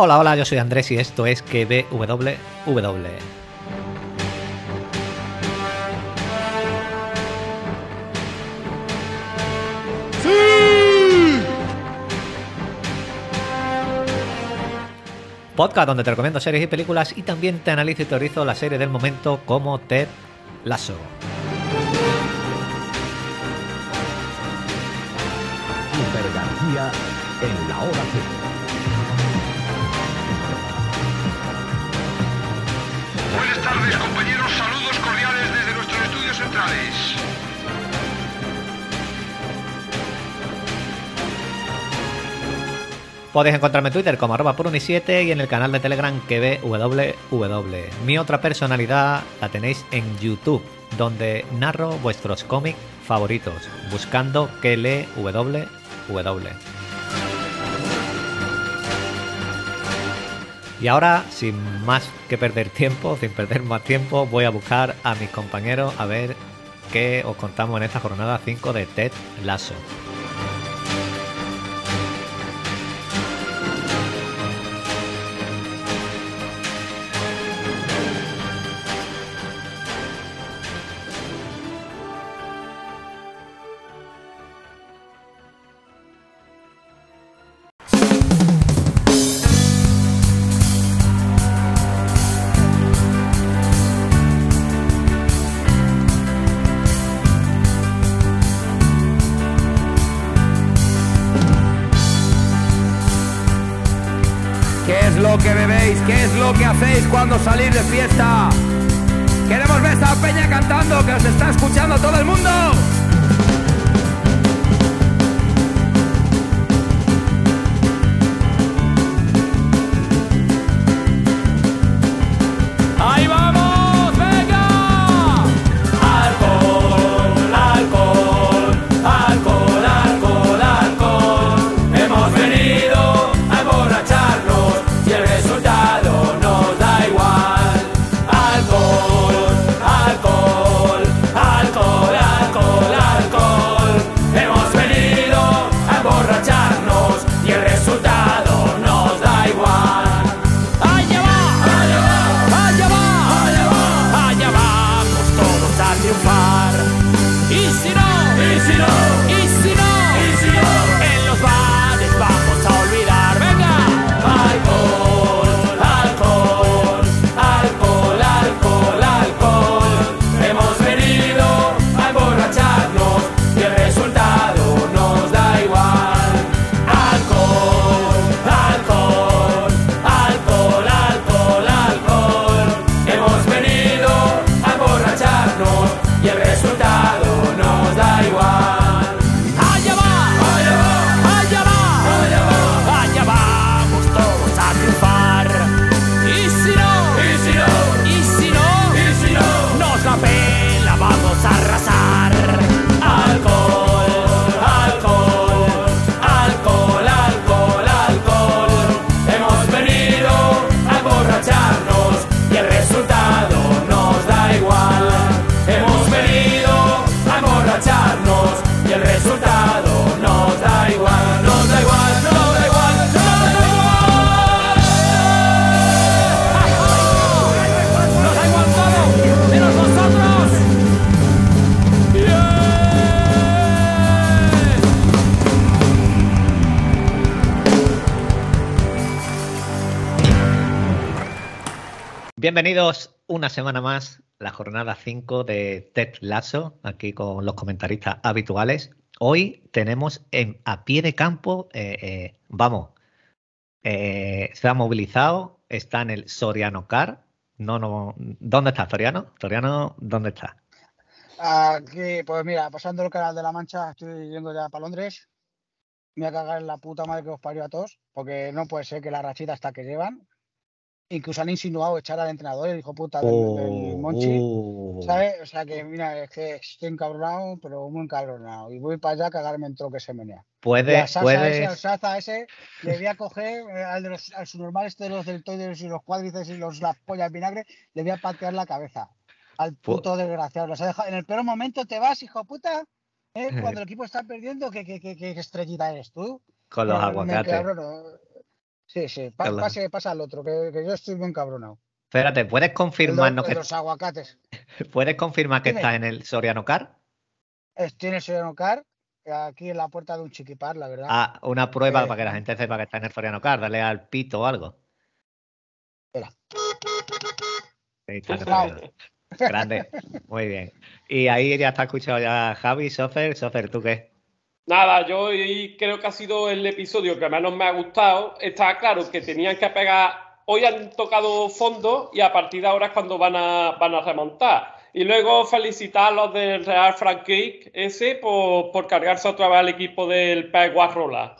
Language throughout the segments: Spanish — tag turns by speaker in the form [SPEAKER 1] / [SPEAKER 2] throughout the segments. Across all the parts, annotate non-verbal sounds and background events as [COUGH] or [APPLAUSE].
[SPEAKER 1] Hola, hola, yo soy Andrés y esto es KBWW. Podcast donde te recomiendo series y películas y también te analizo y teorizo la serie del momento como Ted Lasso.
[SPEAKER 2] Super García en la hora cero.
[SPEAKER 3] Tardes, compañeros. Saludos cordiales desde nuestros estudios centrales.
[SPEAKER 1] Podéis encontrarme en Twitter como arroba puruni7 y en el canal de Telegram que www. Mi otra personalidad la tenéis en YouTube, donde narro vuestros cómics favoritos, buscando que lee www. Y ahora, sin más que perder tiempo, sin perder más tiempo, voy a buscar a mis compañeros a ver qué os contamos en esta jornada 5 de Ted Lasso.
[SPEAKER 4] Lo que hacéis cuando salís de fiesta? Queremos ver esta peña cantando que os está escuchando todo el mundo.
[SPEAKER 1] Bienvenidos una semana más, la jornada 5 de Ted Lasso, aquí con los comentaristas habituales. Hoy tenemos en, a pie de campo, eh, eh, vamos, eh, se ha movilizado, está en el Soriano Car. No, no, ¿dónde está Soriano? Soriano, ¿dónde está?
[SPEAKER 5] Aquí, pues mira, pasando el canal de la Mancha, estoy yendo ya para Londres. Me voy a cagar en la puta madre que os parió a todos, porque no puede ser que la rachita hasta que llevan. Incluso han insinuado echar al entrenador, el hijo puta del, del Monchi.
[SPEAKER 1] Oh.
[SPEAKER 5] ¿Sabes? O sea que, mira, es que estoy encabronado, pero muy encabronado. Y voy para allá a cagarme en todo lo que se menea. Y
[SPEAKER 1] Puede,
[SPEAKER 5] al ese, Saza le voy a coger eh, al, de los, al subnormal este de los deltoides y los cuádriceps y los las pollas vinagre, le voy a patear la cabeza. Al
[SPEAKER 1] Pu-
[SPEAKER 5] puto desgraciado. Los ha dejado- En el peor momento te vas, hijo puta. ¿eh? [LAUGHS] Cuando el equipo está perdiendo, ¿qué, qué, qué, qué estrellita eres tú?
[SPEAKER 1] con los
[SPEAKER 5] Eh,
[SPEAKER 1] aguacates.
[SPEAKER 5] Sí, sí. pa-
[SPEAKER 1] Claro.
[SPEAKER 5] pase, pasa al otro, que, que yo estoy muy encabronado.
[SPEAKER 1] Espérate, ¿puedes
[SPEAKER 5] El,
[SPEAKER 1] confirmarnos que,
[SPEAKER 5] los aguacates. [LAUGHS]
[SPEAKER 1] ¿puedes confirmar que estás en el Soriano Car?
[SPEAKER 5] Es- Tiene Soriano Car, aquí en la puerta de un chiquipar, la verdad.
[SPEAKER 1] Ah, una prueba
[SPEAKER 5] Eh,
[SPEAKER 1] para que la gente sepa que está en el Soriano Car, dale al pito o algo.
[SPEAKER 5] Espera.
[SPEAKER 1] Sí, en el. Soriano. Grande, muy bien. Y ahí ya está escuchado ya Javi, Sofer. Sofer, ¿tú qué?
[SPEAKER 6] Nada, yo hoy creo que ha sido el episodio que menos me ha gustado. Está claro que tenían que pegar. Hoy han tocado fondo y a partir de ahora es cuando van a, van a remontar. Y luego felicitar a los del Real Frank ese por, por cargarse otra vez al equipo del Pep Guardiola.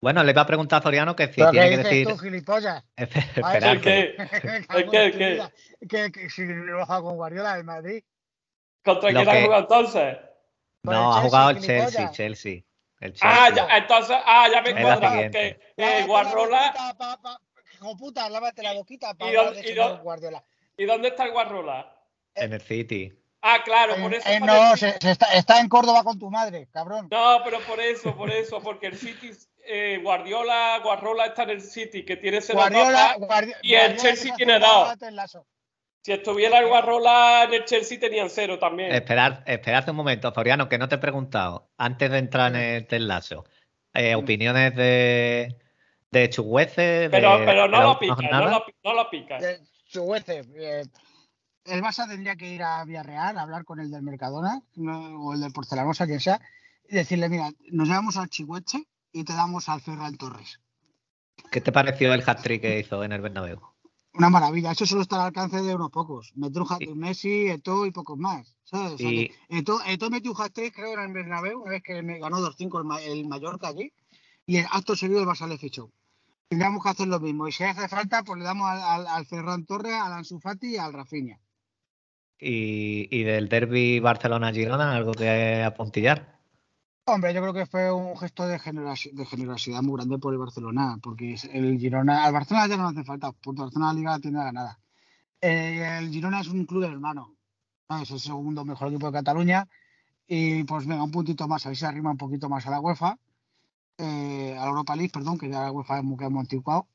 [SPEAKER 1] Bueno, le iba a preguntar a Soriano que si
[SPEAKER 5] ¿Pero qué
[SPEAKER 1] tiene que decir.
[SPEAKER 5] tú, gilipollas? [LAUGHS]
[SPEAKER 6] Qué?
[SPEAKER 5] vida. [LAUGHS] Que, que si lo hago con Guardiola en Madrid.
[SPEAKER 6] ¿Contra quién ha
[SPEAKER 1] que-
[SPEAKER 6] jugado entonces?
[SPEAKER 1] No,
[SPEAKER 5] el
[SPEAKER 1] ha jugado el
[SPEAKER 5] Chelsea,
[SPEAKER 1] Chelsea,
[SPEAKER 5] gilipollas.
[SPEAKER 1] Chelsea. El
[SPEAKER 6] Ah,
[SPEAKER 1] Chelsea.
[SPEAKER 6] ya, entonces, ah, ya me
[SPEAKER 1] siguiente.
[SPEAKER 6] Que,
[SPEAKER 5] Lávate
[SPEAKER 6] eh,
[SPEAKER 5] la
[SPEAKER 6] Guardiola.
[SPEAKER 5] Hijo puta, lávate la boquita para
[SPEAKER 6] ¿Y y
[SPEAKER 5] Guardiola.
[SPEAKER 6] ¿Y dónde está el Guardiola?
[SPEAKER 1] En el City.
[SPEAKER 6] Ah, claro, por eso.
[SPEAKER 5] eh, no,
[SPEAKER 6] el-
[SPEAKER 5] se, se está, está en Córdoba con tu madre, cabrón.
[SPEAKER 6] No, pero por eso, por eso, porque el City, eh, Guardiola, Guardiola está en el City, que tiene cero
[SPEAKER 5] Guardiola. Guardi-
[SPEAKER 6] y el
[SPEAKER 5] Guardiola
[SPEAKER 6] Chelsea
[SPEAKER 5] se
[SPEAKER 6] tiene
[SPEAKER 5] hace
[SPEAKER 6] Si estuviera el Guardiola en el Chelsea tenían cero también.
[SPEAKER 1] Esperad, esperad un momento, Soriano, que no te he preguntado, antes de entrar en el telazo, eh, opiniones de, de Chugueces,
[SPEAKER 6] pero,
[SPEAKER 1] de,
[SPEAKER 6] pero
[SPEAKER 1] de
[SPEAKER 6] no
[SPEAKER 1] la
[SPEAKER 6] lo pica, no lo, no lo pica.
[SPEAKER 5] Eh, Chuguece, eh, el Barça tendría que ir a Villarreal a hablar con el del Mercadona no- o el del Porcelanosa, quien sea, y decirle, mira, nos llevamos al Chihueche y te damos al Ferran Torres.
[SPEAKER 1] ¿Qué te pareció el hat-trick que hizo en el Bernabéu?
[SPEAKER 5] Una maravilla, eso solo está al alcance de unos pocos. Metió un hat-trick Messi, Eto'o y pocos más. ¿sabes? O sea
[SPEAKER 1] Y-
[SPEAKER 5] que Eto'o, Eto'o metió un hat-trick, creo, en el Bernabéu, una vez que me ganó 2-5 el, Ma- el Mallorca allí, y el acto seguido el Barça le fichó. Tendríamos que hacer lo mismo, y si hace falta, pues le damos al, al- al Ferran Torres, al Ansu Fati y al Rafinha.
[SPEAKER 1] Y, y del derby Barcelona-Girona, algo que apuntillar.
[SPEAKER 5] Hombre, yo creo que fue un gesto de, generosi- de generosidad muy grande por el Barcelona, porque el Girona, al Barcelona ya no hace falta, porque el Barcelona la liga tiene ganada. Eh, el Girona es un club hermano, es el segundo mejor equipo de Cataluña, y pues venga, un puntito más, a ver si arrima un poquito más a la UEFA, eh, a la Europa League, perdón, que ya la UEFA es muy anticuado.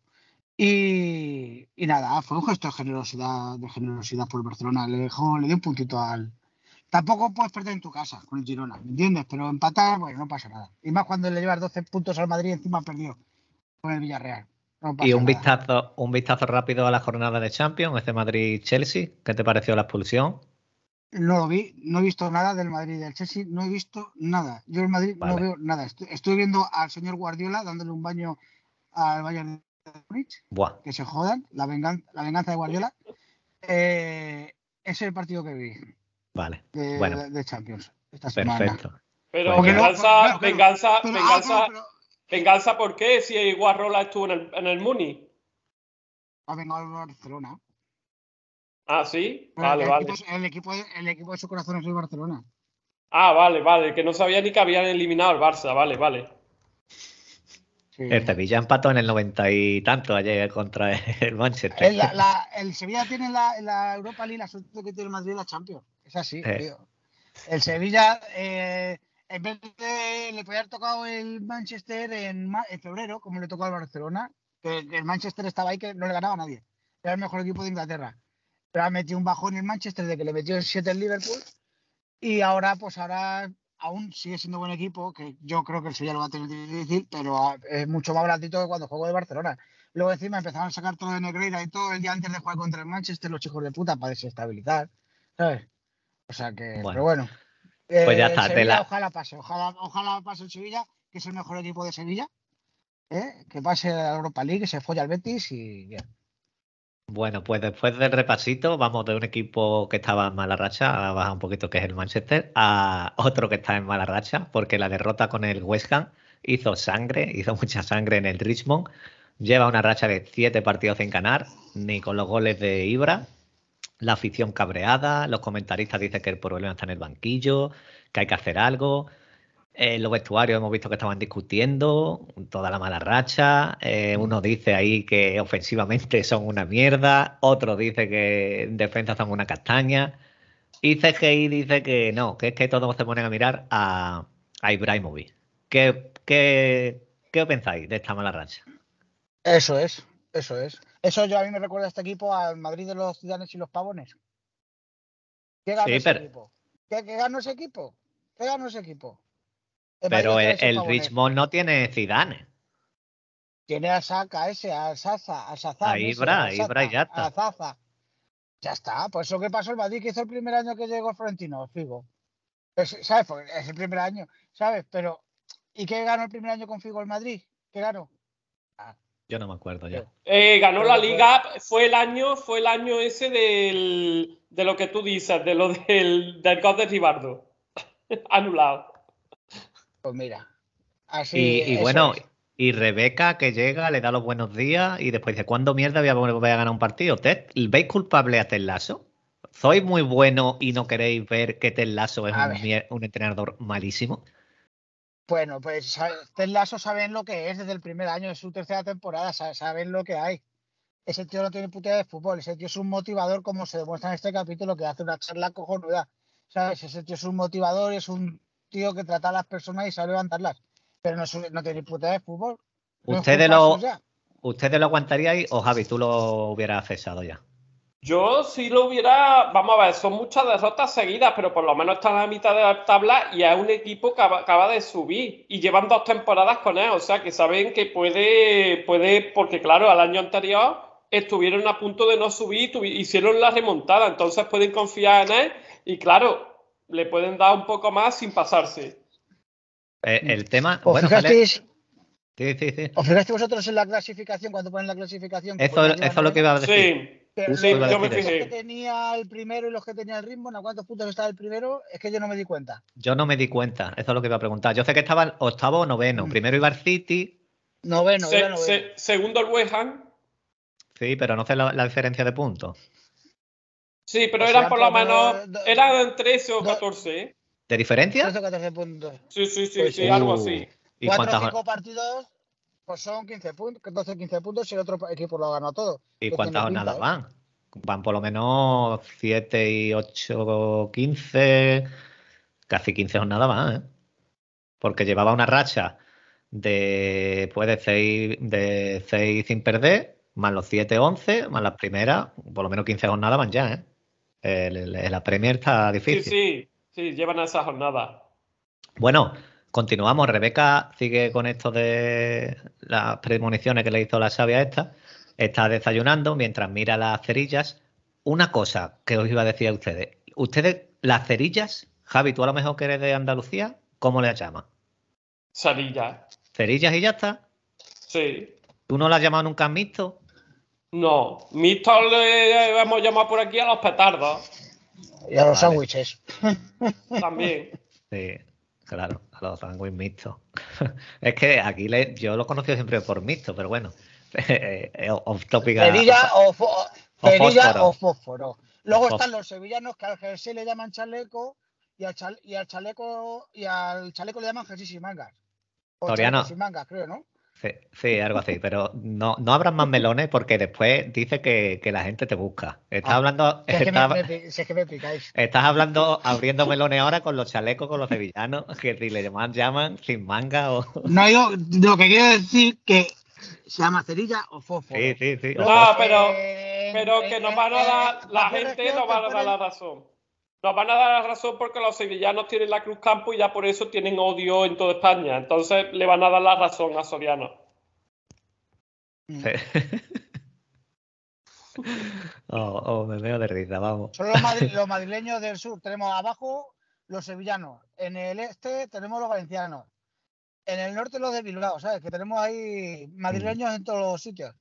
[SPEAKER 5] Y, y nada, fue un gesto de generosidad, de generosidad por el Barcelona, le dejó, le dio un puntito al, Tampoco puedes perder en tu casa con el Girona, ¿me entiendes? Pero empatar, bueno, no pasa nada. Y más cuando le llevas 12 puntos al Madrid, encima perdió con el Villarreal. No
[SPEAKER 1] Y un
[SPEAKER 5] nada.
[SPEAKER 1] vistazo, un vistazo rápido a la jornada de Champions, este Madrid-Chelsea. ¿Qué te pareció la expulsión?
[SPEAKER 5] No lo vi, no he visto nada del Madrid y del Chelsea, no he visto nada. Yo el Madrid no veo nada. Estoy, estoy viendo al señor Guardiola dándole un baño al Bayern de Múnich,
[SPEAKER 1] Buah,
[SPEAKER 5] que se jodan, la, vengan- la venganza de Guardiola. Eh, ese es el partido que vi
[SPEAKER 1] vale.
[SPEAKER 5] de,
[SPEAKER 1] Bueno.
[SPEAKER 5] de Champions esta semana.
[SPEAKER 1] Perfecto.
[SPEAKER 6] Pero
[SPEAKER 1] no-
[SPEAKER 6] venganza,
[SPEAKER 5] pero-
[SPEAKER 6] venganza,
[SPEAKER 5] Pero, ah,
[SPEAKER 6] venganza,
[SPEAKER 5] pero
[SPEAKER 6] venganza, ¿por qué? Si Guardiola estuvo en el, en el Muni.
[SPEAKER 5] ha vengado al Barcelona.
[SPEAKER 6] Ah, sí. Vale,
[SPEAKER 5] el,
[SPEAKER 6] vale.
[SPEAKER 5] Equipo, el, equipo, de- el equipo de su corazón es el Barcelona.
[SPEAKER 6] Ah, vale, vale. Que no sabía ni que habían eliminado al Barça. Vale, vale.
[SPEAKER 5] Sí.
[SPEAKER 1] El Sevilla empató en el noventa y tanto ayer contra el Manchester.
[SPEAKER 5] El, la- la- el Sevilla tiene la, la Europa League la suerte que tiene el Madrid la Champions. Es así,
[SPEAKER 1] Eh.
[SPEAKER 5] tío. El Sevilla, eh, en vez de le podía haber tocado el Manchester en, en febrero, como le tocó al Barcelona, que, que el Manchester estaba ahí que no le ganaba a nadie. Era el mejor equipo de Inglaterra. Pero ha metido un bajón en el Manchester de que le metió 7 el Liverpool. Y ahora, pues ahora aún sigue siendo buen equipo, que yo creo que el Sevilla lo va a tener difícil, pero ah, es mucho más blandito que cuando jugó de Barcelona. Luego encima empezaron a sacar todo de Negreira y todo el día antes de jugar contra el Manchester, los hijos de puta, para desestabilizar. ¿Sabes? O sea que,
[SPEAKER 1] Bueno.
[SPEAKER 5] pero bueno.
[SPEAKER 1] Pues ya
[SPEAKER 5] Eh,
[SPEAKER 1] está,
[SPEAKER 5] el
[SPEAKER 1] te
[SPEAKER 5] Sevilla,
[SPEAKER 1] la-
[SPEAKER 5] Ojalá pase, ojalá, ojalá pase el Sevilla, que es el mejor equipo de Sevilla. ¿eh? Que pase a la Europa League, que se folla al Betis y bien.
[SPEAKER 1] Bueno, pues después del repasito, vamos de un equipo que estaba en mala racha, a bajar un poquito, que es el Manchester, a otro que está en mala racha, porque la derrota con el West Ham hizo sangre, hizo mucha sangre en el Richmond. Lleva una racha de siete partidos sin ganar, ni con los goles de Ibra. La afición cabreada, los comentaristas dicen que el problema está en el banquillo, que hay que hacer algo. En los vestuarios hemos visto que estaban discutiendo toda la mala racha. Eh, uno dice ahí que ofensivamente [LAUGHS] son una mierda, otro dice que en defensa son una castaña. Y CGI dice que no, que es que todos se ponen a mirar a, a Ibrahimovic. ¿Qué, qué, qué pensáis de esta mala racha?
[SPEAKER 5] Eso es, eso es. Eso yo a mí me recuerda a este equipo al Madrid de los Ciudadanos y los Pavones. ¿Qué ganó
[SPEAKER 1] Sí,
[SPEAKER 5] ese
[SPEAKER 1] pero-
[SPEAKER 5] equipo? ¿Qué, qué ganó ese equipo? ¿Qué ganó ese equipo? El
[SPEAKER 1] Pero el, el. Richmond no tiene Zidane.
[SPEAKER 5] Tiene a Saca ese, a Saza, a Sazán.
[SPEAKER 1] A Ibra,
[SPEAKER 5] a
[SPEAKER 1] Ibra y
[SPEAKER 5] Saza,
[SPEAKER 1] ya está.
[SPEAKER 5] A Zaza. Ya está. Pues eso que pasó el Madrid que hizo el primer año que llegó Florentino, Figo. Es- ¿Sabes? Es el primer año, ¿sabes? Pero, ¿y qué ganó el primer año con Figo el Madrid? ¿Qué ganó?
[SPEAKER 1] Yo no me acuerdo ya.
[SPEAKER 6] Eh, ganó la liga, fue el año, fue el año ese del, de lo que tú dices, de lo del, del gol de Ribardo. [LAUGHS] Anulado.
[SPEAKER 5] Pues mira. Así.
[SPEAKER 1] Y, bueno,
[SPEAKER 5] es.
[SPEAKER 1] y Rebeca que llega, le da los buenos días y después dice, ¿cuándo mierda voy a ganar un partido? ¿Ted, ¿Veis culpable a Ted Lasso? ¿Sois muy bueno y no queréis ver que Ted Lasso es un entrenador malísimo?
[SPEAKER 5] Bueno, pues Ted Lasso saben lo que es desde el primer año de su tercera temporada, sa- saben lo que hay. Ese tío no tiene puta de fútbol, ese tío es un motivador, como se demuestra en este capítulo, que hace una charla cojonuda. ¿Sabes? Ese tío es un motivador, es un tío que trata a las personas y sabe levantarlas. Pero no, no tiene puta de fútbol. No es
[SPEAKER 1] ¿Ustedes lo. ¿Ustedes lo aguantaríais o Javi, tú lo hubieras cesado ya?
[SPEAKER 6] Yo si lo hubiera, vamos a ver, son muchas derrotas seguidas, pero por lo menos está en la mitad de la tabla y es un equipo que acaba, de subir y llevan dos temporadas con él, o sea que saben que puede, puede, porque claro, al año anterior estuvieron a punto de no subir, hicieron la remontada, entonces pueden confiar en él y claro, le pueden dar un poco más sin pasarse.
[SPEAKER 1] Eh, el tema,
[SPEAKER 5] ¿Os
[SPEAKER 1] bueno, sí, sí, sí.
[SPEAKER 5] os fijasteis vosotros en la clasificación, cuando ponen la clasificación?
[SPEAKER 1] Eso,
[SPEAKER 5] ponen
[SPEAKER 1] eso es lo que iba a decir.
[SPEAKER 6] Sí,
[SPEAKER 1] Sí,
[SPEAKER 5] los, que tenía el primero y los que tenía el ritmo, ¿a cuántos puntos estaba el primero? Es que yo no me di cuenta.
[SPEAKER 1] Yo no me di cuenta, eso es lo que iba a preguntar. Yo sé que estaban octavo o noveno.
[SPEAKER 5] Mm.
[SPEAKER 1] Primero iba el City,
[SPEAKER 5] Noveno,
[SPEAKER 6] Se-
[SPEAKER 5] noveno.
[SPEAKER 6] se- segundo el West Ham.
[SPEAKER 1] sí, pero no sé la, la diferencia de puntos.
[SPEAKER 6] Sí, pero
[SPEAKER 5] O
[SPEAKER 6] eran
[SPEAKER 5] sea,
[SPEAKER 6] por lo menos,
[SPEAKER 5] do-
[SPEAKER 6] eran 13 o
[SPEAKER 5] do-
[SPEAKER 6] 14, ¿eh?
[SPEAKER 1] ¿De diferencia?
[SPEAKER 5] 13 o 14 puntos.
[SPEAKER 6] Sí, sí, sí,
[SPEAKER 5] Pues
[SPEAKER 6] sí,
[SPEAKER 5] sí.
[SPEAKER 6] algo así.
[SPEAKER 1] ¿Y
[SPEAKER 5] 4 o
[SPEAKER 1] cuántas,
[SPEAKER 5] 5 partidos, pues son 15 puntos, 12 15 puntos y el otro equipo lo ha ganado todo.
[SPEAKER 1] ¿y cuántas jornadas
[SPEAKER 5] pinta, ¿eh?
[SPEAKER 1] van? Van por lo menos 7 y 8, 15, casi 15 jornadas van, ¿eh? Porque llevaba una racha de, pues de 6 de seis sin perder, más los 7, 11, más las primeras, por lo menos 15 jornadas van ya, ¿eh? El- el- la Premier está
[SPEAKER 6] Sí,
[SPEAKER 1] difícil.
[SPEAKER 6] sí, sí, llevan a esa jornada.
[SPEAKER 1] Bueno, continuamos. Rebeca sigue con esto de las premoniciones que le hizo la sabia esta. Está desayunando mientras mira las cerillas. Una cosa que os iba a decir a ustedes. Ustedes, las cerillas, Javi, tú a lo mejor que eres de Andalucía, ¿cómo le llamas?
[SPEAKER 6] Sarilla.
[SPEAKER 1] ¿Cerillas y ya está?
[SPEAKER 6] Sí.
[SPEAKER 1] ¿Tú no las has llamado nunca mixto?
[SPEAKER 6] No, mixto le hemos llamado por aquí a los petardos
[SPEAKER 5] Y a los
[SPEAKER 1] Vale.
[SPEAKER 5] sándwiches. [LAUGHS]
[SPEAKER 6] también.
[SPEAKER 1] Sí, claro, a los sándwiches mixtos. [LAUGHS] es que aquí le- yo lo he conocido siempre por mixto, pero bueno. [LAUGHS] eh, off topic a-
[SPEAKER 5] Cerilla o,
[SPEAKER 1] o fósforo.
[SPEAKER 5] o fósforo. Luego
[SPEAKER 1] O
[SPEAKER 5] están los sevillanos que al jersey le llaman chaleco y al, chal- y al chaleco y al chaleco le llaman jersey sin mangas. O chaleco sin mangas, creo, ¿no?
[SPEAKER 1] Sí, sí, algo así, pero no, no abras más melones porque después dice que, que la gente te busca. Estás
[SPEAKER 5] Ah,
[SPEAKER 1] hablando,
[SPEAKER 5] Si es, que me,
[SPEAKER 1] estás,
[SPEAKER 5] me pi- si es que me picáis.
[SPEAKER 1] estás hablando, abriendo melones ahora con los chalecos, con los sevillanos, [LAUGHS] que si le llaman, llaman sin manga o. [LAUGHS]
[SPEAKER 5] No, yo lo que quiero decir que se llama cerilla o fósforo.
[SPEAKER 1] Sí, sí, sí.
[SPEAKER 6] No, pero-
[SPEAKER 5] eh,
[SPEAKER 6] Pero que nos
[SPEAKER 5] eh,
[SPEAKER 6] van a
[SPEAKER 5] eh,
[SPEAKER 6] dar, la gente nos va a dar la razón. Nos van a dar la razón porque los sevillanos tienen la Cruz Campo y ya por eso tienen odio en toda España. Entonces le van a dar la razón a Soriano.
[SPEAKER 5] Mm.
[SPEAKER 1] Sí. [LAUGHS] Oh, oh, me veo de risa, vamos.
[SPEAKER 5] Son los, madri- [LAUGHS] los madrileños del sur. Tenemos abajo los sevillanos. En el este tenemos los valencianos. En el norte los de Bilbao, ¿sabes? Que tenemos ahí madrileños en todos los sitios.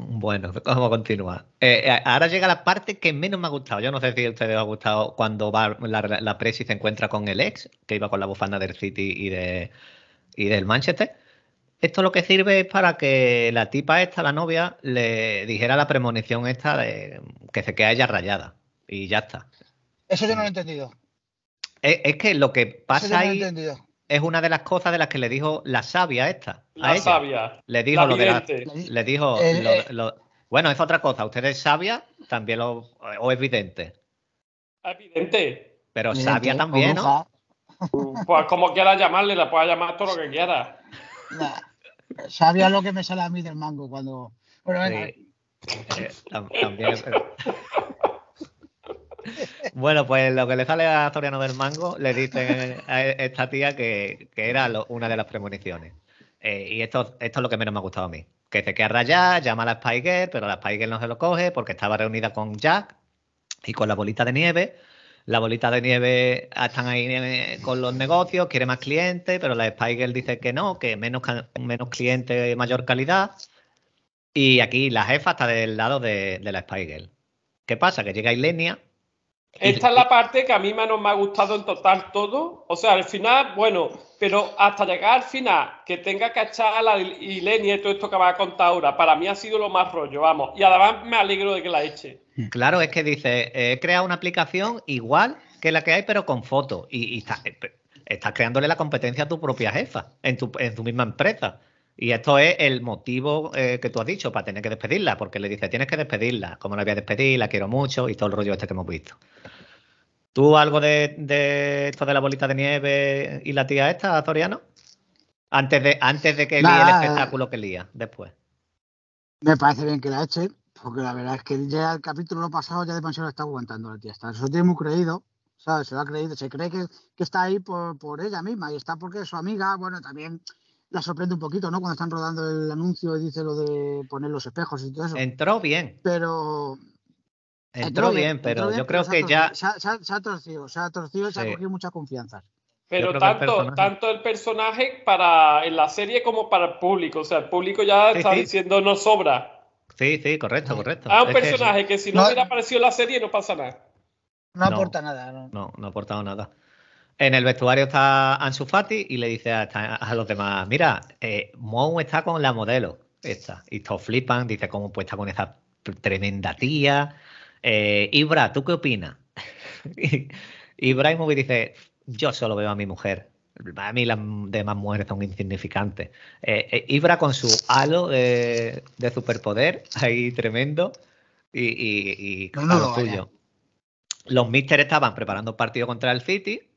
[SPEAKER 1] Bueno, ¿cómo continúa? Eh, eh, ahora llega la parte que menos me ha gustado. Yo no sé si a ustedes os ha gustado cuando va la, la Presi se encuentra con el ex, que iba con la bufanda del City y, de, y del Manchester. Esto lo que sirve es para que la tipa esta, la novia, le dijera la premonición esta de que se queda ella rayada. Y ya está.
[SPEAKER 5] Eso yo no lo he entendido.
[SPEAKER 1] Es, es que lo que
[SPEAKER 5] Eso yo
[SPEAKER 1] pasa
[SPEAKER 5] no lo he
[SPEAKER 1] ahí
[SPEAKER 5] entendido.
[SPEAKER 1] Es una de las cosas de las que le dijo la sabia esta. a
[SPEAKER 6] La
[SPEAKER 1] ella.
[SPEAKER 6] sabia.
[SPEAKER 1] Le dijo
[SPEAKER 6] La
[SPEAKER 1] lo de la, le dijo
[SPEAKER 5] Eh,
[SPEAKER 1] lo-
[SPEAKER 5] eh.
[SPEAKER 1] lo- bueno, es otra cosa. Usted es sabia, también lo o evidente,
[SPEAKER 6] Evidente.
[SPEAKER 1] pero
[SPEAKER 5] Evidente,
[SPEAKER 1] sabia también, ¿no?
[SPEAKER 5] bruja.
[SPEAKER 6] Pues como quieras llamarle, le puedes llamar todo lo que quieras.
[SPEAKER 5] Nah. Sabía lo que me sale a mí del mango cuando. Bueno, venga.
[SPEAKER 1] Sí. Eh, tam- también. Bueno, pues lo que le sale a Soriano del Mango, le dicen a esta tía que, era una de las premoniciones. Eh, y esto, es lo que menos me ha gustado a mí. Que se queda rayada, llama a la Spy Girl, pero la Spy Girl no se lo coge porque estaba reunida con Jack y con la bolita de nieve. La bolita de nieve están ahí eh, con los negocios, quiere más clientes, pero la Spy Girl dice que no, que menos, menos clientes, mayor calidad. Y aquí la jefa está del lado de, de la Spy Girl. ¿Qué pasa? Que llega Ilenia.
[SPEAKER 6] Esta es la parte que a mí menos me ha gustado en total todo. O sea, al final, bueno, pero hasta llegar al final, que tenga que echar a la Ilenia y todo esto que va a contar ahora, para mí ha sido lo más rollo, vamos. Y además me alegro de que la eche.
[SPEAKER 1] Claro, es que dice, eh, he creado una aplicación igual que la que hay, pero con fotos. Y, y está- eh, estás creándole la competencia a tu propia jefa en tu, en tu misma empresa. Y esto es el motivo eh, que tú has dicho para tener que despedirla, porque le dice, tienes que despedirla. ¿Cómo la voy a despedir? La quiero mucho y todo el rollo este que hemos visto. ¿Tú algo de, de esto de la bolita de nieve y la tía esta, Azoriano? Antes de, antes de que el espectáculo que lía, después.
[SPEAKER 5] Me parece bien que la eche, porque la verdad es que ya el capítulo pasado ya demasiado está aguantando la tía. Está, eso tiene muy creído, ¿sabes? Se lo ha creído, se cree que, que está ahí por, por ella misma y está porque es su amiga. Bueno, también la sorprende un poquito, ¿no? Cuando están rodando el anuncio y dice lo de poner los espejos y todo eso.
[SPEAKER 1] Entró bien,
[SPEAKER 5] Pero.
[SPEAKER 1] entró bien, pero
[SPEAKER 5] entró bien,
[SPEAKER 1] yo creo que ya...
[SPEAKER 5] Se ha, se ha- se ha torcido, se ha torcido y se ha cogido mucha confianza.
[SPEAKER 6] Pero
[SPEAKER 1] el
[SPEAKER 6] tanto,
[SPEAKER 1] personaje-
[SPEAKER 6] tanto el personaje para en la serie como para el público. O sea, el público ya
[SPEAKER 1] Sí,
[SPEAKER 6] está
[SPEAKER 1] sí.
[SPEAKER 6] diciendo no sobra.
[SPEAKER 1] Sí, sí, correcto, correcto.
[SPEAKER 6] Ah, un
[SPEAKER 1] Es que-
[SPEAKER 6] personaje que si no,
[SPEAKER 5] No.
[SPEAKER 6] hubiera aparecido en la serie no pasa nada.
[SPEAKER 5] No,
[SPEAKER 1] No.
[SPEAKER 5] aporta nada, ¿no?
[SPEAKER 1] No, no ha aportado nada. En el vestuario está Ansu Fati y le dice a, a los demás, mira, eh, Mou está con la modelo esta. Y todos flipan, dice, ¿cómo puede estar con esa tremenda tía? Eh, Ibra, ¿tú qué opinas? [LAUGHS] y Ibrahimovic dice, yo solo veo a mi mujer. A mí las demás mujeres son insignificantes. Eh, eh, Ibra con su halo de, de superpoder, ahí tremendo, y, y, y
[SPEAKER 5] No,
[SPEAKER 1] a
[SPEAKER 5] no
[SPEAKER 1] lo suyo. Los Mister estaban preparando un partido contra el City.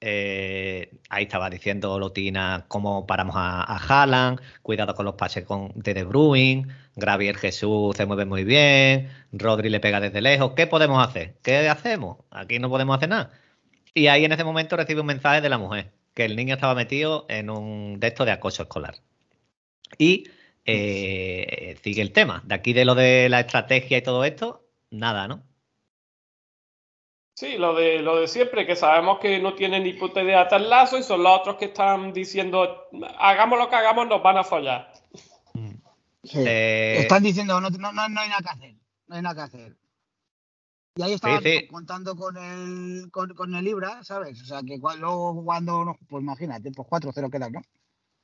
[SPEAKER 1] Eh, ahí estaba diciendo Lotina cómo paramos a, a Haaland, cuidado con los pases con, de De Bruyne, Gravier Jesús se mueve muy bien, Rodri le pega desde lejos. ¿Qué podemos hacer? ¿Qué hacemos? Aquí no podemos hacer nada. Y ahí en ese momento recibe un mensaje de la mujer, que el niño estaba metido en un de estos de acoso escolar. Y eh, sigue el tema. De aquí de lo de la estrategia y todo esto, nada, ¿no?
[SPEAKER 6] Sí, lo de, lo de siempre, que sabemos que no tienen ni puta idea de lazo y son los otros que están diciendo, hagamos lo que hagamos, nos van a follar.
[SPEAKER 5] Sí.
[SPEAKER 1] Eh,
[SPEAKER 5] Están diciendo, no, no, no, no hay nada que hacer. No hay nada que hacer. Y ahí estaban
[SPEAKER 1] sí.
[SPEAKER 5] contando con el, con, con el Libra, ¿sabes? O sea, que luego cuando, pues imagínate, pues 4-0 quedan, ¿no?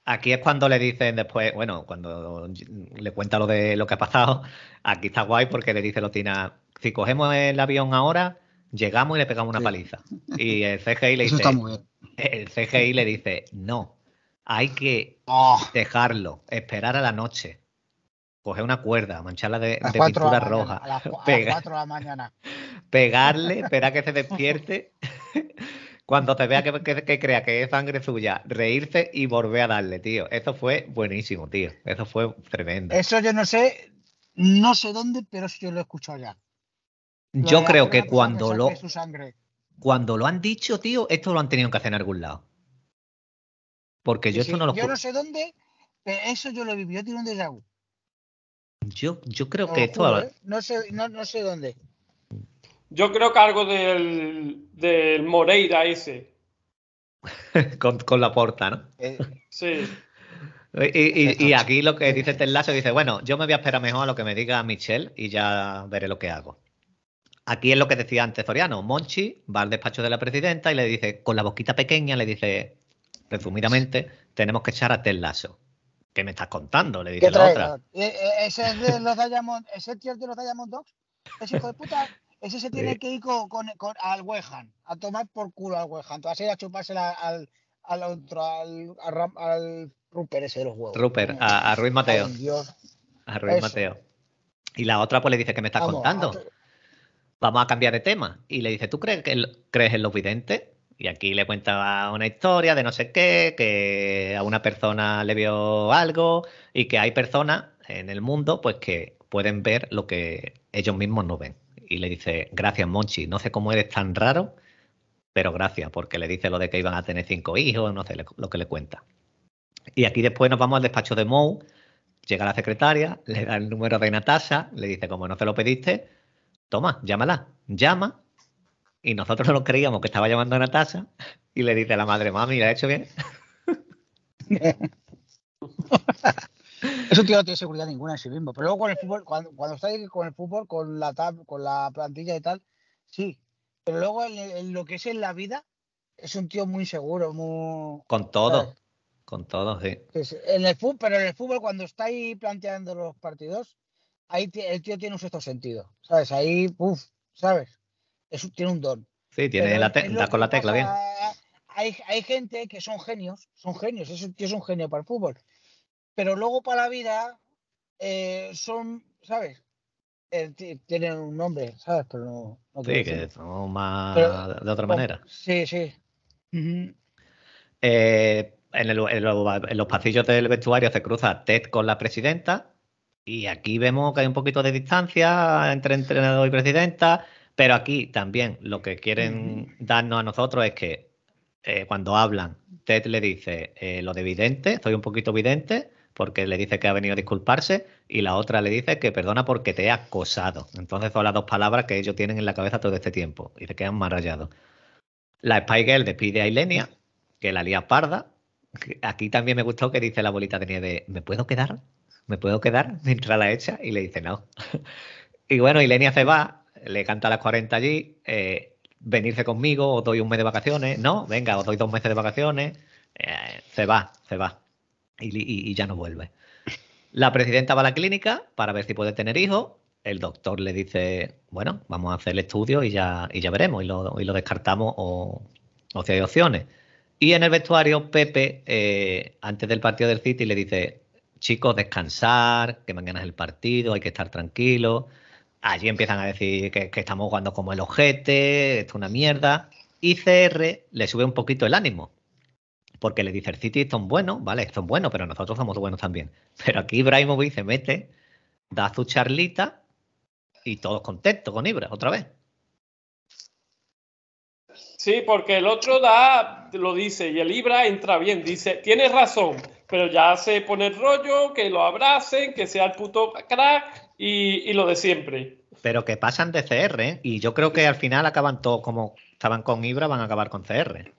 [SPEAKER 1] Aquí es cuando le dicen después, bueno, cuando le cuenta lo de lo que ha pasado, aquí está guay porque le dice Lotina, si cogemos el avión ahora, llegamos y le pegamos una
[SPEAKER 5] Sí.
[SPEAKER 1] paliza. Y el CGI le
[SPEAKER 5] Eso
[SPEAKER 1] dice,
[SPEAKER 5] está muy bien.
[SPEAKER 1] el CGI le dice, no, hay que
[SPEAKER 5] Oh,
[SPEAKER 1] dejarlo, esperar a la noche, coger una cuerda, mancharla de,
[SPEAKER 5] a las
[SPEAKER 1] de
[SPEAKER 5] 4
[SPEAKER 1] pintura
[SPEAKER 5] de
[SPEAKER 1] roja,
[SPEAKER 5] mañana, a las, cu- a las [LAUGHS]
[SPEAKER 1] pega-
[SPEAKER 5] 4 de la mañana.
[SPEAKER 1] pegarle, esperar que se [LAUGHS] despierte. [LAUGHS] Cuando te vea que, que- que crea que es sangre suya, reírse y volver a darle, tío. Eso fue buenísimo, tío. Eso fue tremendo.
[SPEAKER 5] Eso yo no sé, no sé dónde, pero sí yo lo he escuchado ya.
[SPEAKER 1] Yo creo que cuando lo,
[SPEAKER 5] saque su sangre.
[SPEAKER 1] cuando lo han dicho, tío, esto lo han tenido que hacer en algún lado. Porque yo
[SPEAKER 5] Sí,
[SPEAKER 1] esto no lo
[SPEAKER 5] yo no sé dónde, pero eso yo lo he vivido, yo tengo un déjà vu.
[SPEAKER 1] yo, yo creo que esto
[SPEAKER 5] juro, ¿eh? no, sé, no, no sé dónde.
[SPEAKER 6] Yo creo que algo del, del Moreira ese. [LAUGHS]
[SPEAKER 1] con, con la porta, ¿no?
[SPEAKER 5] Eh,
[SPEAKER 6] Sí.
[SPEAKER 1] Y, y- y aquí lo que dice Ted Lasso dice, bueno, yo me voy a esperar mejor a lo que me diga Michelle y ya veré lo que hago. Aquí es lo que decía antes Zoriano. Monchi va al despacho de la presidenta y le dice, con la boquita pequeña, le dice, resumidamente, tenemos que echar a Ted Lasso. ¿Qué me estás contando? Le dice
[SPEAKER 5] ¿Qué
[SPEAKER 1] la otra.
[SPEAKER 5] Eh, eh, Ese es de los Diamond, ese tío de los Diamond Dogs, ese hijo de puta, ese se tiene
[SPEAKER 1] Sí.
[SPEAKER 5] que ir con, con, con- al Wehan, a tomar por culo al Wehan, a ir a chupársela al, al otro, al, al, Rupert ese de los huevos.
[SPEAKER 1] Rupert, a, a Ruiz Mateo.
[SPEAKER 5] Ay, Dios.
[SPEAKER 1] A Ruiz
[SPEAKER 5] eso.
[SPEAKER 1] Mateo. Y la otra pues le dice, ¿qué me estás
[SPEAKER 5] Vamos,
[SPEAKER 1] contando? Vamos a cambiar de tema. Y le dice, ¿tú crees, que crees en los videntes? Y aquí le cuenta una historia de no sé qué, que a una persona le vio algo y que hay personas en el mundo pues que pueden ver lo que ellos mismos no ven. Y le dice, gracias Monchi, no sé cómo eres tan raro, pero gracias, porque le dice lo de que iban a tener cinco hijos, no sé lo que le cuenta. Y aquí después nos vamos al despacho de Moe, llega la secretaria, le da el número de Natasha, le dice, como no te lo pediste, toma, llámala, llama. Y nosotros no nos creíamos que estaba llamando a Natasha y le dice a la madre, mami, ¿la he hecho bien? [LAUGHS]
[SPEAKER 5] Eso tío no tiene seguridad ninguna en sí mismo. Pero luego con el fútbol, cuando, cuando está ahí con el fútbol, con la tab, con la plantilla y tal, sí. Pero luego en, en lo que es en la vida, es un tío muy seguro, muy.
[SPEAKER 1] Con todo,
[SPEAKER 5] ¿sabes?
[SPEAKER 1] con todo, sí.
[SPEAKER 5] En el fútbol, pero en el fútbol, cuando está ahí planteando los partidos, ahí el tío tiene un sexto sentido. ¿Sabes? Ahí, uff, ¿sabes? Es tiene un don.
[SPEAKER 1] Sí, tiene la da con la tecla bien.
[SPEAKER 5] Hay, hay gente que son genios, son genios, ese tío es un genio para el fútbol. Pero luego para la vida eh, son, ¿sabes? Eh, ti- tienen un nombre, ¿sabes? Pero no. no
[SPEAKER 1] Sí, que son más
[SPEAKER 5] Pero-
[SPEAKER 1] de otra
[SPEAKER 5] Como-
[SPEAKER 1] manera.
[SPEAKER 5] Sí, sí.
[SPEAKER 1] Eh, en, el- en los pasillos del vestuario se cruza Ted con la presidenta y aquí vemos que hay un poquito de distancia entre entrenador y presidenta, pero aquí también lo que quieren darnos a nosotros es que eh, cuando hablan, Ted le dice eh, lo de vidente, soy un poquito vidente, porque le dice que ha venido a disculparse, y la otra le dice que perdona porque te he acosado. Entonces son las dos palabras que ellos tienen en la cabeza todo este tiempo y se quedan más rayados. La Spy Girl despide a Ilenia, que la lía parda. Aquí también me gustó que dice la bolita de nieve, ¿me puedo quedar? ¿Me puedo quedar mientras la echa? Y le dice no. [LAUGHS] y bueno, Ilenia se va, le canta a las 40 allí, eh, venirse conmigo, os doy un mes de vacaciones. No, venga, os doy dos meses de vacaciones. Eh, se va, se va. Y, ya no vuelve. La presidenta va a la clínica para ver si puede tener hijos. El doctor le dice, bueno, vamos a hacer el estudio y ya, y ya veremos. Y lo, lo descartamos o, o si hay opciones. Y en el vestuario, Pepe, eh, antes del partido del City, le dice, chicos, descansar, que mañana es el partido, hay que estar tranquilos. Allí empiezan a decir que, estamos jugando como el ojete, esto es una mierda. Y CR le sube un poquito el ánimo. Porque le dice, el City son buenos, vale, son buenos, pero nosotros somos buenos también. Pero aquí Ibrahimovic se mete, da su charlita y todos contentos con Ibra, otra vez.
[SPEAKER 6] Sí, porque el otro da, lo dice, y el Ibra entra bien, dice, tienes razón, pero ya se pone el rollo, que lo abracen, que sea el puto crack y, y lo de siempre.
[SPEAKER 1] Pero que pasan de CR, ¿eh? y yo creo que al final acaban todos como estaban con Ibra, van a acabar con CR.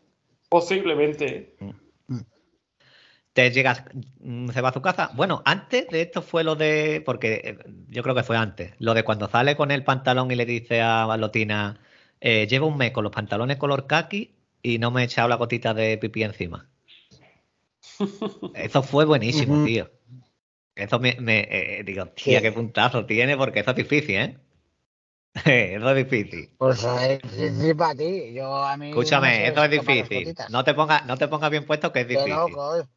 [SPEAKER 6] Posiblemente.
[SPEAKER 1] Te llegas, mm, se va a su casa. Bueno, antes de esto fue lo de, porque eh, yo creo que fue antes, lo de cuando sale con el pantalón y le dice a Balotina, eh, llevo un mes con los pantalones color kaki y no me he echado la gotita de pipí encima. Eso fue buenísimo, tío. Eso me, me, eh, digo, tía, qué puntazo tiene, porque eso es difícil, ¿eh? [LAUGHS] eso es difícil.
[SPEAKER 5] Pues es difícil para ti. Yo a mí. no
[SPEAKER 1] Escúchame,
[SPEAKER 5] sé
[SPEAKER 1] eso es difícil. No te pongas no te pongas bien puesto que es difícil.
[SPEAKER 5] loco.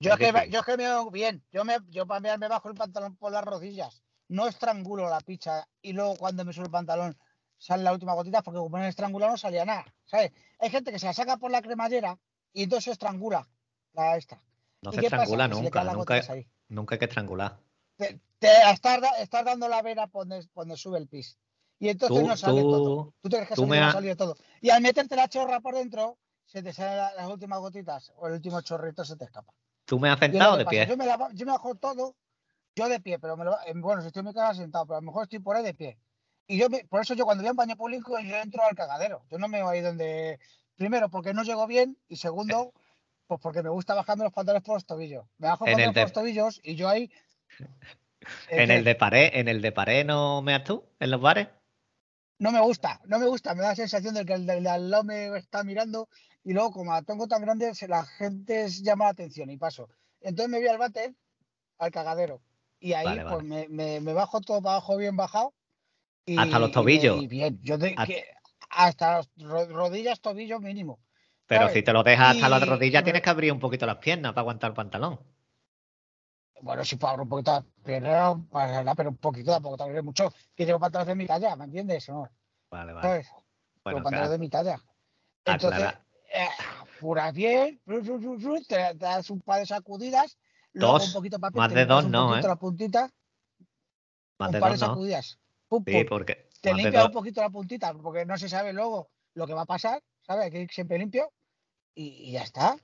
[SPEAKER 5] Yo
[SPEAKER 1] Es
[SPEAKER 5] que,
[SPEAKER 1] difícil.
[SPEAKER 5] yo es que me veo bien. Yo, me, yo para mí me bajo el pantalón por las rodillas. No estrangulo la picha y luego cuando me subo el pantalón sale la última gotita porque como el estrangulado no salía nada. ¿Sabes? Hay gente que se la saca por la cremallera y entonces se estrangula la esta.
[SPEAKER 1] No
[SPEAKER 5] ¿Y
[SPEAKER 1] se
[SPEAKER 5] pasa?
[SPEAKER 1] estrangula nunca, nunca, nunca hay que estrangular.
[SPEAKER 5] Te, te estás, estás dando la vena por donde, por donde sube el pis. Y entonces
[SPEAKER 1] Tú-
[SPEAKER 5] no sale todo.
[SPEAKER 1] tú-
[SPEAKER 5] te crees que
[SPEAKER 1] tú me
[SPEAKER 5] no ha
[SPEAKER 1] ha-
[SPEAKER 5] salido todo. Y al meterte la chorra por dentro, se te salen la- las últimas gotitas o el último chorrito se te escapa.
[SPEAKER 1] ¿Tú me has sentado de pie?
[SPEAKER 5] Yo me, yo me bajo todo, yo de pie, pero me lo, eh, bueno, si estoy en mi casa sentado, pero a lo mejor estoy por ahí de pie. Y yo, me- por eso yo cuando voy a un baño público, yo entro al cagadero. Yo no me voy ahí donde, primero, porque no llego bien, y segundo, pues porque me gusta bajarme los pantalones por los tobillos. Me bajo pantalones por los tobillos y yo ahí... [LAUGHS]
[SPEAKER 1] En el de pared, en el de pared no meas tú, en los bares.
[SPEAKER 5] No me gusta, no me gusta, me da la sensación de que el de al lado me está mirando y luego como la tengo tan grande, la gente llama la atención y paso. Entonces me voy al váter, al cagadero, y ahí
[SPEAKER 1] Vale,
[SPEAKER 5] pues
[SPEAKER 1] vale.
[SPEAKER 5] me, me- me bajo todo para abajo bien bajado. Y,
[SPEAKER 1] Hasta los tobillos.
[SPEAKER 5] Y bien, yo de-
[SPEAKER 1] Hasta-
[SPEAKER 5] que- hasta los ro- rodillas, tobillos mínimo.
[SPEAKER 1] Pero
[SPEAKER 5] ¿sabes?
[SPEAKER 1] si te lo dejas hasta las rodillas, tienes que abrir un poquito las piernas para aguantar el pantalón.
[SPEAKER 5] Bueno, si puedo abrir un poquito la pierna, no pasa nada, pero un poquito tampoco te abriré mucho. Que llevo pantalones de mi talla, ¿me entiendes? ¿No?
[SPEAKER 1] Vale, vale.
[SPEAKER 5] ¿Sabes?
[SPEAKER 1] Bueno,
[SPEAKER 5] pantalones de mi talla. Entonces,
[SPEAKER 1] Aclara-
[SPEAKER 5] eh, bien, te, das un par de sacudidas, luego
[SPEAKER 1] Dos,
[SPEAKER 5] un poquito
[SPEAKER 1] más
[SPEAKER 5] te
[SPEAKER 1] de dos no, ¿eh?
[SPEAKER 5] la puntita,
[SPEAKER 1] Más
[SPEAKER 5] un
[SPEAKER 1] de
[SPEAKER 5] par
[SPEAKER 1] dos
[SPEAKER 5] de
[SPEAKER 1] no.
[SPEAKER 5] Pum,
[SPEAKER 1] Sí, porque
[SPEAKER 5] te
[SPEAKER 1] dos-
[SPEAKER 5] un poquito la puntita, porque no se sabe luego lo que va a pasar, ¿sabes? Hay que ir siempre limpio y, y ya está.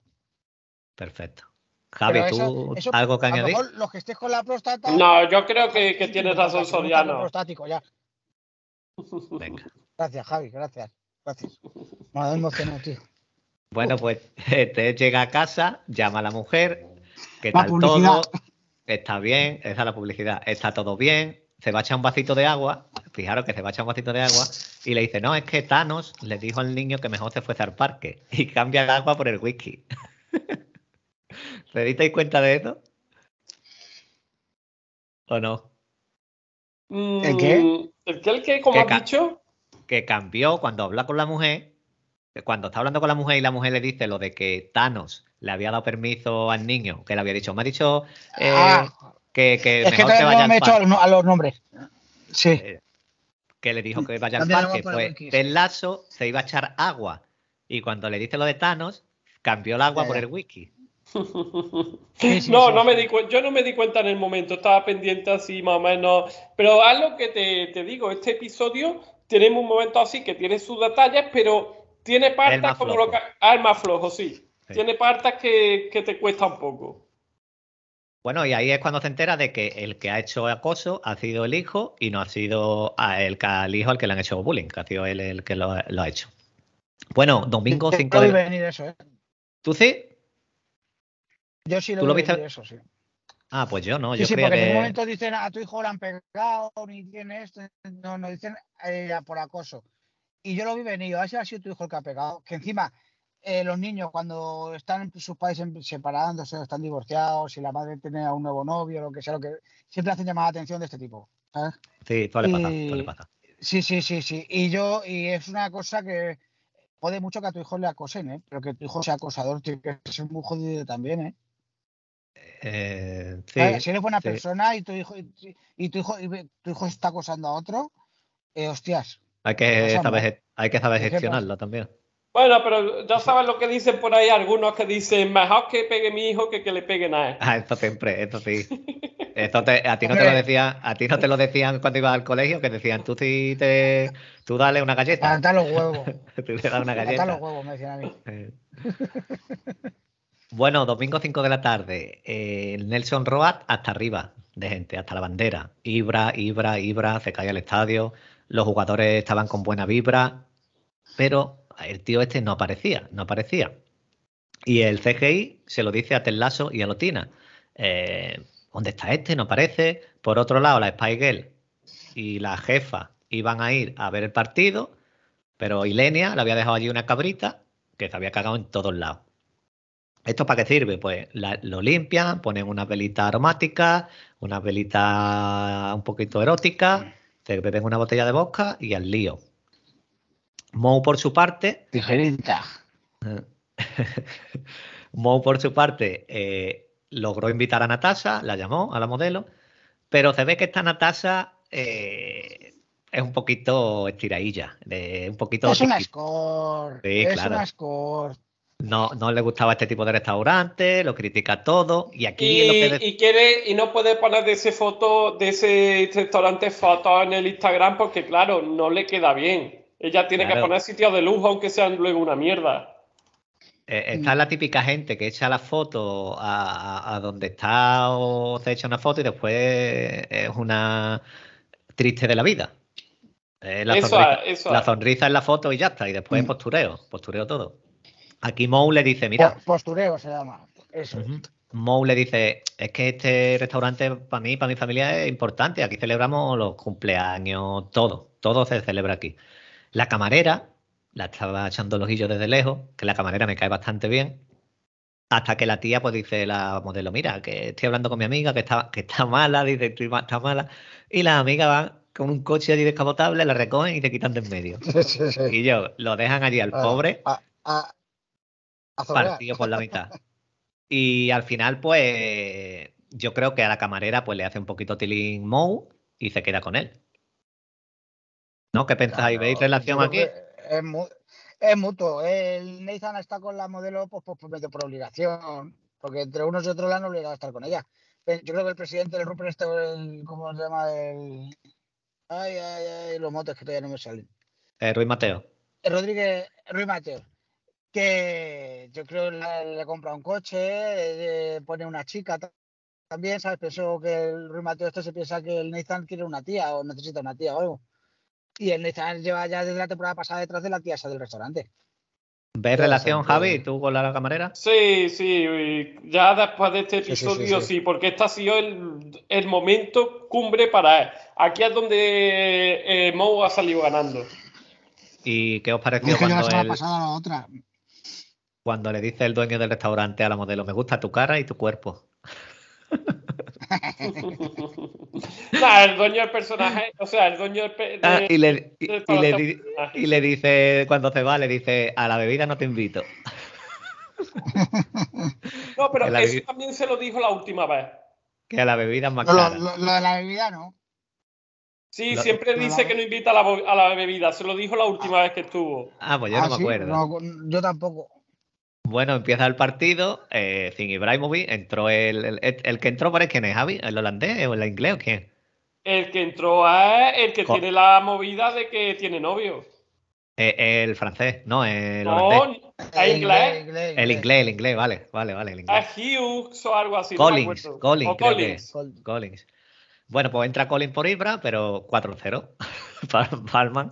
[SPEAKER 1] Perfecto. Javi, ¿tú
[SPEAKER 5] eso-
[SPEAKER 1] algo que añadir?
[SPEAKER 5] mejor los que estés con la próstata.
[SPEAKER 6] No, yo creo que, que tienes razón,
[SPEAKER 5] que
[SPEAKER 6] Soriano.
[SPEAKER 5] prostático ya.
[SPEAKER 1] Venga.
[SPEAKER 5] Gracias, Javi, gracias. Gracias. Me ha emocionado, tío.
[SPEAKER 1] Bueno, pues te llega a casa, llama a la mujer, ¿qué
[SPEAKER 5] La
[SPEAKER 1] tal
[SPEAKER 5] publicidad.
[SPEAKER 1] todo? Está bien, esa es la publicidad, está todo bien, se va a echar un vasito de agua, fijaros que se va a echar un vasito de agua, y le dice, no, es que Thanos le dijo al niño que mejor se fuese al parque, y cambia el agua por el whisky. [LAUGHS] ¿Se disteis cuenta de eso? ¿O no?
[SPEAKER 5] ¿El qué?
[SPEAKER 6] Mm, ¿El qué? ¿El qué? ¿Cómo
[SPEAKER 1] ¿Qué
[SPEAKER 6] has
[SPEAKER 1] ca-
[SPEAKER 6] dicho?
[SPEAKER 1] que cambió cuando habla con la mujer, que cuando está hablando con la mujer y la mujer le dice lo de que Thanos le había dado permiso al niño, que le había dicho, me ha dicho eh,
[SPEAKER 5] Ah,
[SPEAKER 1] que, que
[SPEAKER 5] es que
[SPEAKER 1] mejor que vaya
[SPEAKER 5] no me hecho a los, a los nombres. Sí.
[SPEAKER 1] eh, que le dijo que vaya al parque, pues
[SPEAKER 5] sí.
[SPEAKER 1] Lasso se iba a echar agua y cuando le dice lo de Thanos, cambió el agua
[SPEAKER 5] Ya,
[SPEAKER 1] por el whisky.
[SPEAKER 5] Sí, [LAUGHS] sí,
[SPEAKER 6] no,
[SPEAKER 5] sí,
[SPEAKER 6] no me di yo no me di cuenta en el momento, estaba pendiente así más o menos. Pero haz lo que te, te digo, este episodio tenemos un momento así que tiene sus detalles, pero tiene partes como
[SPEAKER 1] flojo.
[SPEAKER 6] lo que... Ah, más flojo, sí.
[SPEAKER 1] Sí.
[SPEAKER 6] Tiene partes que, que te cuesta un poco.
[SPEAKER 1] Bueno, y ahí es cuando se entera de que el que ha hecho acoso ha sido el hijo y no ha sido a el, al hijo al que le han hecho bullying, que ha sido él el que lo, lo ha hecho. Bueno, domingo
[SPEAKER 5] Yo
[SPEAKER 1] 5
[SPEAKER 5] lo vi
[SPEAKER 1] de...
[SPEAKER 5] venir eso, ¿eh?
[SPEAKER 1] ¿Tú sí?
[SPEAKER 5] Yo sí lo
[SPEAKER 1] ¿Tú lo viste?
[SPEAKER 5] eso, sí.
[SPEAKER 1] Ah, pues yo no,
[SPEAKER 5] Sí,
[SPEAKER 1] yo
[SPEAKER 5] sí,
[SPEAKER 1] creía
[SPEAKER 5] porque en un
[SPEAKER 1] que...
[SPEAKER 5] momento dicen a tu hijo le han pegado, ni tiene esto, no, no dicen eh, por acoso. Y yo lo vi venir, a ver si ha sido tu hijo el que ha pegado. Que encima eh, los niños cuando están sus padres em- separándose, están divorciados, y la madre tiene a un nuevo novio, lo que sea, lo que siempre hacen llamar la atención de este tipo. ¿sabes?
[SPEAKER 1] Sí, todo le pasa,
[SPEAKER 5] Y-
[SPEAKER 1] todo le pasa.
[SPEAKER 5] Sí, sí, sí, sí. Y yo, y es una cosa que jode mucho que a tu hijo le acosen, ¿eh? Pero que tu hijo sea acosador tiene que ser muy jodido también, ¿eh?
[SPEAKER 1] Eh,
[SPEAKER 5] Si eres buena
[SPEAKER 1] sí.
[SPEAKER 5] persona y tu hijo y, y tu hijo y tu hijo está acosando a otro, eh, hostias.
[SPEAKER 1] hay que saber, hay que saber gestionarlo también.
[SPEAKER 6] Bueno, pero ya sabes lo que dicen por ahí algunos que dicen mejor que pegue mi hijo que que le peguen a él.
[SPEAKER 1] Ah, esto siempre, esto sí. [LAUGHS] Esto te- a ti no te lo decían, a ti no te lo decían cuando ibas al colegio, que decían, tú sí te, tú dale una galleta,
[SPEAKER 5] Levanta los huevos. [LAUGHS]
[SPEAKER 1] tú le das una
[SPEAKER 5] Levanta
[SPEAKER 1] galleta.
[SPEAKER 5] los huevos, me decían a mí. [LAUGHS]
[SPEAKER 1] Eh. Bueno, domingo 5 de la tarde, eh, el Nelson Road hasta arriba de gente, hasta la bandera. Ibra, Ibra, Ibra, se caía el estadio, los jugadores estaban con buena vibra, pero el tío este no aparecía, no aparecía. Y el CGI se lo dice a Ted Lasso y a Lotina. Eh, ¿Dónde está este? No aparece. Por otro lado, la Spy Girl y la jefa iban a ir a ver el partido, pero Ilenia le había dejado allí una cabrita que se había cagado en todos lados. ¿Esto para qué sirve? Pues la- lo limpian, ponen una velita aromática, una velita un poquito erótica, se beben una botella de vodka y al lío. Moe por su parte,
[SPEAKER 5] Tijerita. [LAUGHS]
[SPEAKER 1] Moe por su parte eh, logró invitar a Natasha, la llamó a la modelo, pero se ve que esta Natasha eh, es un poquito estiradilla, de, un poquito
[SPEAKER 5] Es una score.
[SPEAKER 1] Sí,
[SPEAKER 5] es
[SPEAKER 1] claro.
[SPEAKER 5] una score.
[SPEAKER 1] no, no le gustaba este tipo de restaurante, lo critica todo y aquí lo que
[SPEAKER 6] Y,
[SPEAKER 1] de-
[SPEAKER 6] y quiere y no puede poner de ese foto de ese restaurante fotos en el Instagram porque claro no le queda bien ella tiene que poner sitios de lujo aunque sean luego una mierda
[SPEAKER 1] Eh, está la típica gente que echa la foto a, a- a donde está o se echa una foto y después es una triste de la vida. Eh, la,
[SPEAKER 6] Eso
[SPEAKER 1] sonrisa,
[SPEAKER 6] es, eso
[SPEAKER 1] la
[SPEAKER 6] es.
[SPEAKER 1] sonrisa en la foto y ya está. Y después
[SPEAKER 5] Mm.
[SPEAKER 1] postureo, postureo todo. Aquí Mou le dice, mira,
[SPEAKER 5] Po- Postureo se llama. Eso.
[SPEAKER 1] Ujú. Mou le dice, es que este restaurante para mí, para mi familia es importante. Aquí celebramos los cumpleaños, todo, todo se celebra aquí. La camarera, la estaba echando el ojillo desde lejos, que la camarera me cae bastante bien. Hasta que la tía pues dice la modelo, mira, que estoy hablando con mi amiga, que está, que está mala, dice, estoy ma- está mala. Y las amigas van con un coche allí descapotable, la recogen y te quitan de en medio.
[SPEAKER 5] Sí, sí, sí.
[SPEAKER 1] Y yo, lo dejan allí al
[SPEAKER 5] Ah,
[SPEAKER 1] pobre
[SPEAKER 5] A, a, a zobear.
[SPEAKER 1] partido por la mitad. Y al final, pues, yo creo que a la camarera pues le hace un poquito tilín Mou y se queda con él. ¿No? ¿Qué pensáis?
[SPEAKER 5] Claro,
[SPEAKER 1] ¿Veis relación aquí?
[SPEAKER 5] Es mutuo. El Nathan está con la modelo pues, pues, pues, por obligación. Porque entre unos y otros la han obligado a estar con ella. Yo creo que el presidente del Rupert, este, el, ¿cómo se llama? El... Ay, ay, ay, los motos que todavía no me salen.
[SPEAKER 1] Eh, Ruiz Mateo.
[SPEAKER 5] El Rodríguez Ruiz Mateo. Que yo creo que le, le compra un coche, eh, pone una chica ta- también, ¿sabes? Pensó que el Ruiz Mateo este se piensa que el Nathan quiere una tía o necesita una tía o algo. Y el Nathan lleva ya desde la temporada pasada detrás de la tía esa del restaurante.
[SPEAKER 1] ¿Ves relación, Javi, tú con la camarera?
[SPEAKER 6] Sí, sí, ya después de este
[SPEAKER 5] Sí, sí, sí,
[SPEAKER 6] episodio sí,
[SPEAKER 5] sí.
[SPEAKER 6] porque este ha sido el, el momento cumbre para él. Aquí es donde eh, Mou ha salido ganando.
[SPEAKER 1] ¿Y qué os
[SPEAKER 5] Es
[SPEAKER 1] pareció
[SPEAKER 5] que yo la
[SPEAKER 1] cuando, él-
[SPEAKER 5] pasada la otra.
[SPEAKER 1] cuando le dice el dueño del restaurante a la modelo, me gusta tu cara y tu cuerpo? [LAUGHS]
[SPEAKER 6] Nah, el dueño del personaje, o sea, el dueño del pe-
[SPEAKER 1] Ah, y, le, y-
[SPEAKER 6] del
[SPEAKER 1] y le
[SPEAKER 6] personaje.
[SPEAKER 1] di- y le dice, cuando se va, le dice, a la bebida no te invito. [LAUGHS]
[SPEAKER 6] No, pero eso también se lo dijo la última vez.
[SPEAKER 1] Que a la bebida es más
[SPEAKER 5] No, lo,
[SPEAKER 1] cara.
[SPEAKER 5] lo- lo de la bebida no.
[SPEAKER 6] Sí,
[SPEAKER 1] Lo-
[SPEAKER 6] siempre
[SPEAKER 5] lo-
[SPEAKER 6] dice que no invita a la, bo- a la bebida. Se lo dijo la última vez que estuvo.
[SPEAKER 1] Ah, pues yo
[SPEAKER 5] Ah,
[SPEAKER 1] no me
[SPEAKER 5] sí,
[SPEAKER 1] acuerdo.
[SPEAKER 5] no, yo tampoco.
[SPEAKER 1] Bueno, empieza el partido, eh, sin Ibrahimovic, entró el, el, el que entró por ahí, ¿quién es, Javi? ¿El holandés o el inglés o quién?
[SPEAKER 6] El que entró es el que tiene la movida de que tiene novio.
[SPEAKER 1] Eh, el francés, no, el holandés.
[SPEAKER 6] No, es inglés.
[SPEAKER 1] El inglés, el inglés, vale, vale, vale, el inglés.
[SPEAKER 6] Es Hughes o algo así. no
[SPEAKER 1] Collins,
[SPEAKER 6] acuerdo.
[SPEAKER 1] Collins,
[SPEAKER 6] O Collins.
[SPEAKER 1] Bueno, pues entra Collins por Ibra, pero 4-0. [LAUGHS] Pal- Palman.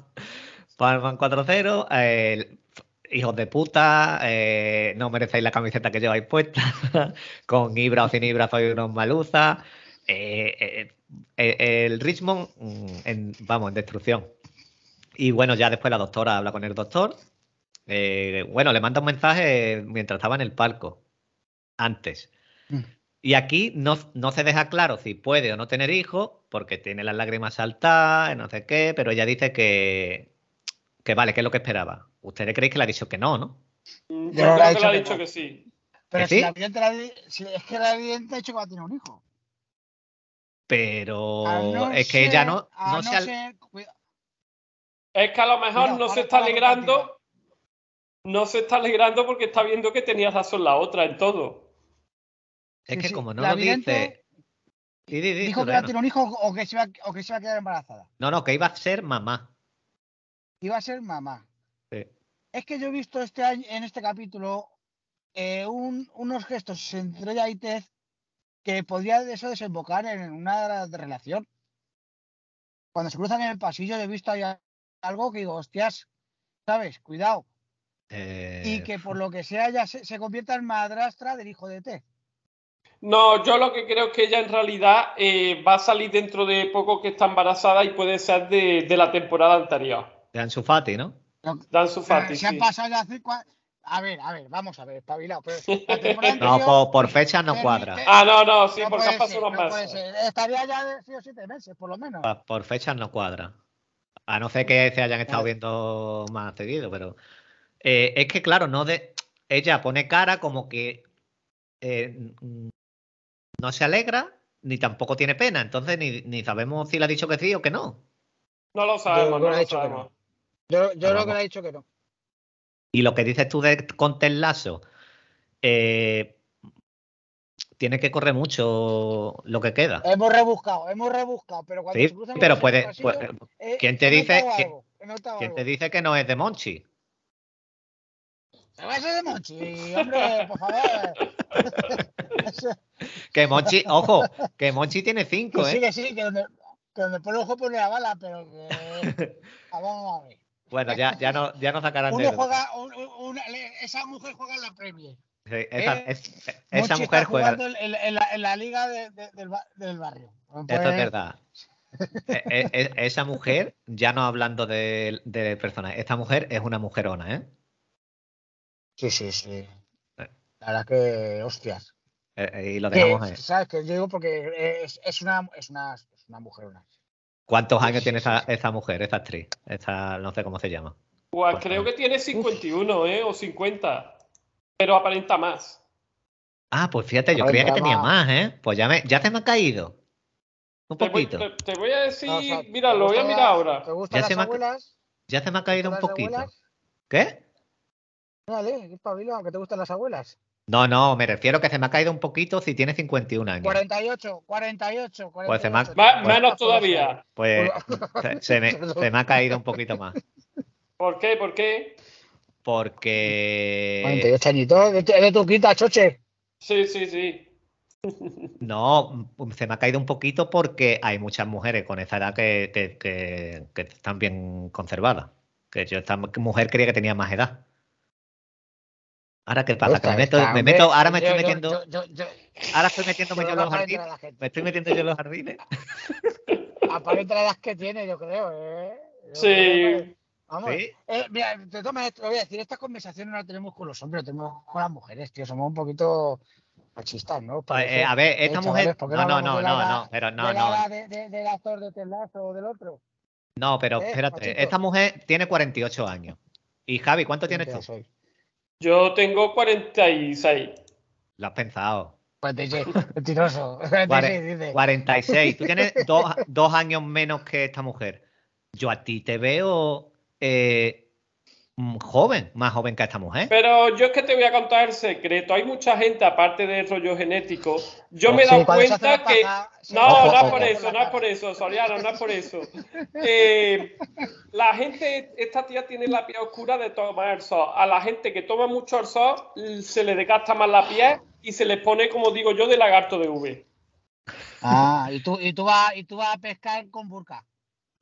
[SPEAKER 1] Palman 4-0. eh, hijos de puta, eh, no merecéis la camiseta que lleváis puesta. [LAUGHS] Con Ibra o sin Ibra sois unos maluzas. Eh, eh, el Richmond, mm, en- vamos, en destrucción. Y bueno, ya después la doctora habla con el doctor. Bueno, le manda un mensaje mientras estaba en el palco. Antes.
[SPEAKER 5] Mm.
[SPEAKER 1] Y aquí no, no se deja claro si puede o no tener hijos, porque tiene las lágrimas saltadas, no sé qué, pero ella dice que, que vale, que es lo que esperaba. ¿Ustedes creéis que le ha dicho que no, no?
[SPEAKER 6] Mm,
[SPEAKER 5] Yo
[SPEAKER 6] creo que le ha
[SPEAKER 5] que
[SPEAKER 6] dicho
[SPEAKER 5] no.
[SPEAKER 6] que sí.
[SPEAKER 5] Pero
[SPEAKER 1] ¿Que
[SPEAKER 5] si
[SPEAKER 1] sí?
[SPEAKER 5] la evidente, la si es que la evidente ha dicho que va a tener un hijo.
[SPEAKER 1] Pero
[SPEAKER 5] no
[SPEAKER 1] es que ella no,
[SPEAKER 5] a
[SPEAKER 1] no se al-
[SPEAKER 5] ser-
[SPEAKER 6] Es que a lo mejor no se está alegrando. No se está alegrando porque está viendo que tenía razón la otra en todo.
[SPEAKER 1] Es que
[SPEAKER 5] sí,
[SPEAKER 1] como no
[SPEAKER 5] la
[SPEAKER 1] lo
[SPEAKER 5] vidente
[SPEAKER 1] dice. Di, di, di,
[SPEAKER 5] dijo que iba a tener un hijo o que, se iba, o que se iba a quedar embarazada.
[SPEAKER 1] No, no, que iba a ser mamá.
[SPEAKER 5] Iba a ser mamá.
[SPEAKER 1] Sí.
[SPEAKER 5] Es que yo he visto este año, en este capítulo eh, un- unos gestos entre ella y Tez que podría eso desembocar en una relación. Cuando se cruzan en el pasillo, yo he visto ahí algo que digo, hostias, ¿sabes? Cuidado.
[SPEAKER 1] Eh,
[SPEAKER 5] Y que por lo que sea ya se, se convierta en madrastra del hijo de Tez.
[SPEAKER 6] No, yo lo que creo es que ella en realidad eh, va a salir dentro de poco que está embarazada y puede ser de, de la temporada anterior.
[SPEAKER 1] de Ansu Fati, ¿no?
[SPEAKER 6] Dan su Fati,
[SPEAKER 5] se han pasado ya cinco a- A ver, a ver, vamos a ver, espabilado. Pero [LAUGHS]
[SPEAKER 1] No, por, por fecha no
[SPEAKER 5] Pero-
[SPEAKER 1] cuadra.
[SPEAKER 5] eh,
[SPEAKER 6] Ah, no, no, sí,
[SPEAKER 5] no
[SPEAKER 6] porque han pasado unos meses.
[SPEAKER 5] Estaría ya de 6 o 7 meses, por lo menos.
[SPEAKER 1] Pa- Por fechas no cuadra. A no ser que se hayan estado viendo más seguido, pero. eh, es que, claro, no de. Ella pone cara como que eh, no se alegra, ni tampoco tiene pena. Entonces, ni, ni sabemos si le ha dicho que sí o que no.
[SPEAKER 6] No lo sabemos,
[SPEAKER 5] Yo
[SPEAKER 6] no lo sabemos.
[SPEAKER 5] Yo, yo creo que le ha dicho que no.
[SPEAKER 1] Y lo que dices tú de con Ted Lasso, eh, tiene que correr mucho lo que queda.
[SPEAKER 5] Hemos rebuscado, hemos rebuscado, pero cuando
[SPEAKER 1] Sí,
[SPEAKER 5] se cruzan
[SPEAKER 1] pero puede.
[SPEAKER 5] pasillos,
[SPEAKER 1] puede-
[SPEAKER 5] eh,
[SPEAKER 1] ¿quién te dice
[SPEAKER 5] algo,
[SPEAKER 1] ¿Quién te dice que no es de Monchi?
[SPEAKER 5] Se va a ser de Monchi, hombre, por favor. [LAUGHS]
[SPEAKER 1] Que Monchi, ojo, que Monchi tiene cinco,
[SPEAKER 5] que sí,
[SPEAKER 1] ¿eh?
[SPEAKER 5] que sí, que donde, que donde pone el ojo pone la bala, pero que. Ah, [LAUGHS] Vamos a ver.
[SPEAKER 1] Bueno, ya, ya no, ya no sacarán
[SPEAKER 5] Uno
[SPEAKER 1] de
[SPEAKER 5] juega, una- esa mujer juega en la Premier.
[SPEAKER 1] Sí, esa,
[SPEAKER 5] Eh,
[SPEAKER 1] es- esa mujer juega.
[SPEAKER 5] en, en la, en la liga de- de- del, del barrio.
[SPEAKER 1] Esto
[SPEAKER 5] Pues,
[SPEAKER 1] es verdad. E- e- e- esa mujer, ya no hablando de, de personas, esta mujer es una mujerona, ¿eh?
[SPEAKER 5] Sí, sí, sí. La verdad que, hostias.
[SPEAKER 1] Eh, eh, y lo dejamos ahí.
[SPEAKER 5] ¿Sabes? Que yo digo porque es, es, una, es, una, es una mujer.
[SPEAKER 1] ¿Cuántos años tiene esa, esa mujer, esa actriz? Esta, no sé cómo se llama.
[SPEAKER 6] Pues creo que tiene 51, ¿eh? O 50. Pero aparenta más.
[SPEAKER 1] Ah, pues fíjate, yo creía que tenía más, ¿eh? Pues ya, me, ya se me ha caído. Un
[SPEAKER 6] Te voy,
[SPEAKER 1] poquito.
[SPEAKER 6] te- te voy a decir,
[SPEAKER 5] O sea,
[SPEAKER 6] mira,
[SPEAKER 5] ¿te
[SPEAKER 6] lo voy a mirar ahora.
[SPEAKER 5] ¿Te gustan
[SPEAKER 1] Ya se
[SPEAKER 5] las
[SPEAKER 1] me ha-
[SPEAKER 5] abuelas?
[SPEAKER 1] Ya se me ha caído un poquito.
[SPEAKER 5] abuelas?
[SPEAKER 1] ¿Qué?
[SPEAKER 5] Dale, qué pabilo, aunque te gustan las abuelas.
[SPEAKER 1] No, no, me refiero que se me ha caído un poquito si tiene 51 años.
[SPEAKER 5] 48, 48, 48.
[SPEAKER 1] Pues se me ha-
[SPEAKER 6] Ma-
[SPEAKER 1] Pues-
[SPEAKER 6] menos todavía.
[SPEAKER 1] Pues [LAUGHS] se, se me, se me ha caído un poquito más.
[SPEAKER 6] ¿Por qué? ¿Por qué?
[SPEAKER 1] Porque
[SPEAKER 5] 48 añitos, de, tu- quinta, choche.
[SPEAKER 6] Sí, sí, sí. [LAUGHS]
[SPEAKER 1] no, se me ha caído un poquito porque hay muchas mujeres con esa edad que, que- que- que están bien conservadas. Que yo esta mujer creía que tenía más edad. Ahora qué pasa, que me meto, me meto, ahora me estoy metiendo,
[SPEAKER 5] Yo, yo, yo,
[SPEAKER 1] ahora estoy metiéndome yo en los jardines,
[SPEAKER 5] la
[SPEAKER 1] me estoy metiendo yo en los jardines. [LAUGHS]
[SPEAKER 5] Aparenta la edad que tiene, yo creo, ¿eh? Yo
[SPEAKER 6] Sí.
[SPEAKER 5] creo que- Vamos.
[SPEAKER 1] Sí.
[SPEAKER 5] Eh, mira, te tomas esto, voy a decir, estas conversaciones no las tenemos con los hombres, las tenemos con las mujeres, tío. Somos un poquito machistas, ¿no?
[SPEAKER 1] Eh,
[SPEAKER 5] Parece.
[SPEAKER 1] a ver,
[SPEAKER 5] Eh,
[SPEAKER 1] esta mujer.
[SPEAKER 5] ¿por qué
[SPEAKER 1] No, no, no,
[SPEAKER 5] de la
[SPEAKER 1] no, no, pero no,
[SPEAKER 5] de la
[SPEAKER 1] no.
[SPEAKER 5] edad de- de- del actor de Telazo o del otro.
[SPEAKER 1] No, pero
[SPEAKER 5] Eh,
[SPEAKER 1] espérate,
[SPEAKER 5] machito.
[SPEAKER 1] esta mujer tiene 48 años. Y Javi, ¿cuánto tienes tú?
[SPEAKER 5] soy.
[SPEAKER 6] Yo tengo 46.
[SPEAKER 1] Lo has pensado.
[SPEAKER 5] 46, mentiroso. [LAUGHS] 46,
[SPEAKER 1] Cuare-
[SPEAKER 5] dice.
[SPEAKER 1] 46. Tú tienes [LAUGHS] dos, dos años menos que esta mujer. Yo a ti te veo eh, joven, más joven que esta mujer.
[SPEAKER 6] Pero yo es que te voy a contar el secreto. Hay mucha gente, aparte del rollo genético. Yo me he dado cuenta que. No,
[SPEAKER 1] Ojo,
[SPEAKER 6] no es por eso, no es por eso, Soriano, no es por eso. Eh, la gente, esta tía tiene la piel oscura de tomar el sol. A la gente que toma mucho el sol se le desgasta más la piel y se les pone, como digo yo, de lagarto de V.
[SPEAKER 5] Ah, y tú, y tú vas y tú vas a pescar con burka.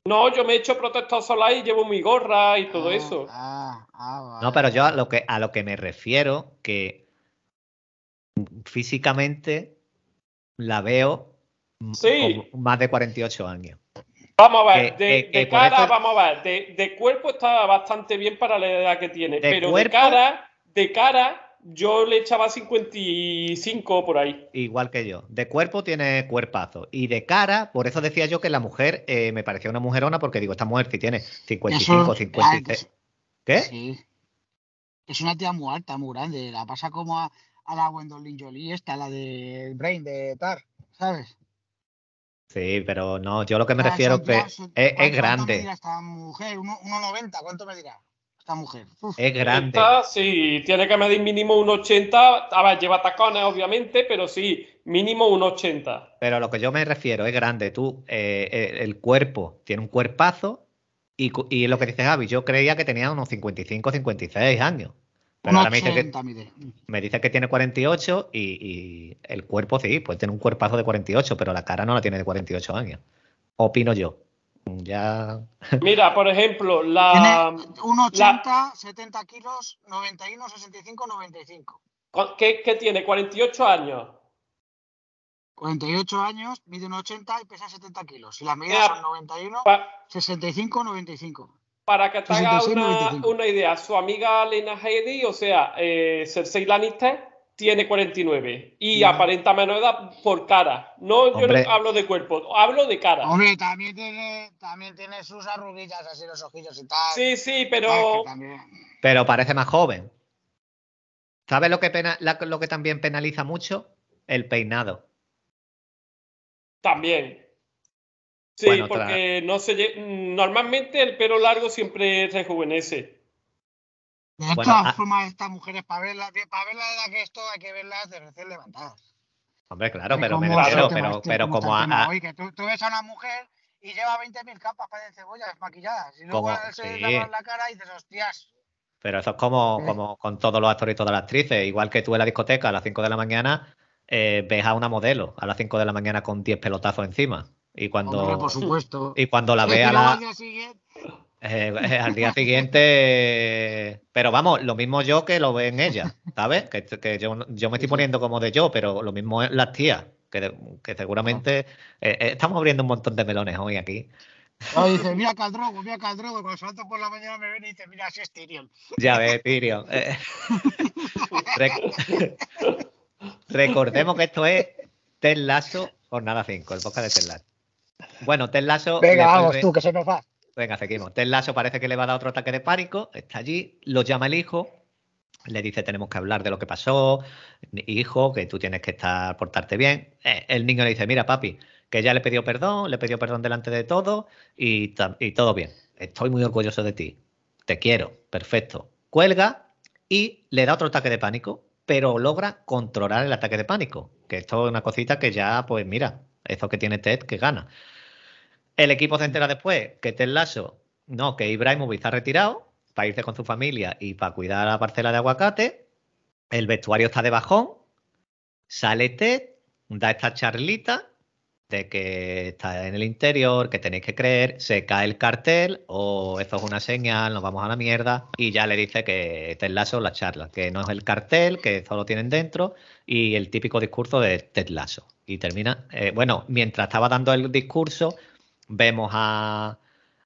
[SPEAKER 6] No, yo me he hecho protector solar y llevo mi gorra y todo
[SPEAKER 5] Ah,
[SPEAKER 6] eso.
[SPEAKER 5] Ah, ah, vale.
[SPEAKER 1] No, pero yo a lo que, a lo que me refiero, que físicamente la veo
[SPEAKER 6] Sí.
[SPEAKER 1] con más de 48 años.
[SPEAKER 6] Vamos a ver,
[SPEAKER 1] Que-
[SPEAKER 6] de,
[SPEAKER 1] que-
[SPEAKER 6] cara,
[SPEAKER 1] eso-
[SPEAKER 6] vamos a ver, de, de cuerpo está bastante bien para la edad que tiene,
[SPEAKER 1] De
[SPEAKER 6] pero
[SPEAKER 1] cuerpo-
[SPEAKER 6] de cara, de cara, yo le echaba 55 por ahí.
[SPEAKER 1] Igual que yo. De cuerpo tiene cuerpazo. Y de cara, por eso decía yo que la mujer eh, me parecía una mujerona, porque digo, esta mujer si tiene 55,
[SPEAKER 5] Eso,
[SPEAKER 1] 56. ¿Qué?
[SPEAKER 5] Sí. Es una tía muy alta, muy grande. La pasa como a, a la Gwendolyn Jolie, esta, la de Brain de Tar, ¿sabes?
[SPEAKER 1] Sí, pero no, yo lo que me
[SPEAKER 5] Ah,
[SPEAKER 1] refiero
[SPEAKER 5] son
[SPEAKER 1] es,
[SPEAKER 5] son-
[SPEAKER 1] es
[SPEAKER 5] ¿cuánto- ¿Cuánto me
[SPEAKER 1] grande.
[SPEAKER 5] dirá esta mujer? Uno- 1,90, ¿cuánto me dirá esta mujer? Uf.
[SPEAKER 1] Es grande.
[SPEAKER 6] Esta, sí, tiene que medir mínimo un 80. A ver, lleva tacones, obviamente, pero sí, mínimo un 80.
[SPEAKER 1] Pero a lo que yo me refiero es grande. Tú, eh, eh, el cuerpo tiene un cuerpazo y, y lo que dice Javi, yo creía que tenía unos 55, 56 años. Pero ahora me dice, que,
[SPEAKER 5] 1,80 mide.
[SPEAKER 1] me dice que tiene 48 y, y el cuerpo sí, pues tiene un cuerpazo de 48, pero la cara no la tiene de 48 años. Opino yo. Ya.
[SPEAKER 6] Mira, por ejemplo,
[SPEAKER 5] Tiene
[SPEAKER 6] la.
[SPEAKER 5] 1,80, 70 kilos, 91, 65, 95.
[SPEAKER 6] ¿Qué, qué tiene? 48 años.
[SPEAKER 5] 48 años, mide 1,80 y pesa 70 kilos. Y las medidas son 91,
[SPEAKER 6] Pa-
[SPEAKER 5] 65, 95.
[SPEAKER 6] para que te hagas
[SPEAKER 5] 66,
[SPEAKER 6] una,
[SPEAKER 5] 95.
[SPEAKER 6] una idea, su amiga Lena Headey, o sea, eh, Cersei Lannister, tiene 49 y aparenta menor edad por cara. No, yo no hablo de cuerpo, hablo de cara.
[SPEAKER 5] Hombre, también tiene, también tiene sus arruguillas así los ojillos y tal.
[SPEAKER 6] Sí, sí,
[SPEAKER 5] es
[SPEAKER 6] pero
[SPEAKER 5] que también-
[SPEAKER 1] Pero parece más joven. ¿Sabes lo que, pena- lo que también penaliza mucho? El peinado.
[SPEAKER 6] también. Sí,
[SPEAKER 1] Bueno,
[SPEAKER 6] porque no se lle- normalmente el pelo largo siempre rejuvenece.
[SPEAKER 5] De
[SPEAKER 1] Bueno,
[SPEAKER 5] todas
[SPEAKER 1] ah.
[SPEAKER 5] formas, estas mujeres, para ver, la, para ver la edad que esto, hay que verlas de recién levantadas.
[SPEAKER 1] Hombre, claro, pero me refiero,
[SPEAKER 5] el tema
[SPEAKER 1] pero,
[SPEAKER 5] este,
[SPEAKER 1] pero
[SPEAKER 5] como
[SPEAKER 1] a,
[SPEAKER 5] hoy, que tú, tú ves a una mujer y lleva 20.000 capas para de cebollas maquilladas. Y luego se
[SPEAKER 1] sí.
[SPEAKER 5] lava la cara y dices, hostias.
[SPEAKER 1] Pero eso es como,
[SPEAKER 5] Eh.
[SPEAKER 1] como con todos los actores y todas las actrices. Igual que tú en la discoteca a las 5 de la mañana eh, ves a una modelo a las 5 de la mañana con 10 pelotazos encima. Y cuando,
[SPEAKER 5] Hombre, por supuesto.
[SPEAKER 1] y cuando la ve a la,
[SPEAKER 5] al día siguiente,
[SPEAKER 1] eh, eh, al día siguiente. pero vamos, lo mismo yo que lo ven ella, ¿sabes? Que, que yo, yo me estoy poniendo como de yo, pero lo mismo es las tías. Que, que seguramente eh, estamos abriendo un montón de melones hoy aquí.
[SPEAKER 5] no, dice, mira Caldrogo, mira Caldrogo. Cuando levanta por la mañana me ven y dice, mira, si es Tyrion.
[SPEAKER 1] Ya ves, Tyrion. Rec- Recordemos que esto es Ted Lasso Jornada 5, el podcast de Ted Lasso. Bueno, Ted Lasso.
[SPEAKER 5] Venga, vamos
[SPEAKER 1] vuelve-
[SPEAKER 5] tú, que se nos va.
[SPEAKER 1] Venga, seguimos. Ted Lasso parece que le va a dar otro ataque de pánico. Está allí, lo llama el hijo. Le dice, tenemos que hablar de lo que pasó. Hijo, que tú tienes que estar, portarte bien. Eh, el niño le dice, mira, papi, que ya le pidió perdón, le pidió perdón delante de todo y, y todo bien. Estoy muy orgulloso de ti. Te quiero. Perfecto. Cuelga y le da otro ataque de pánico, pero logra controlar el ataque de pánico. Que esto es una cosita que ya, pues mira, eso que tiene Ted que gana. El equipo se entera después que Ted Lasso, no, que Ibrahimovic está retirado para irse con su familia y para cuidar la parcela de aguacate. El vestuario está de bajón. Sale Ted, da esta charlita de que está en el interior, que tenéis que creer, se cae el cartel o esto es una señal, nos vamos a la mierda y ya le dice que Ted Lasso la charla, que no es el cartel, que solo tienen dentro y el típico discurso de Ted Lasso. Y termina, eh, bueno, mientras estaba dando el discurso, vemos a,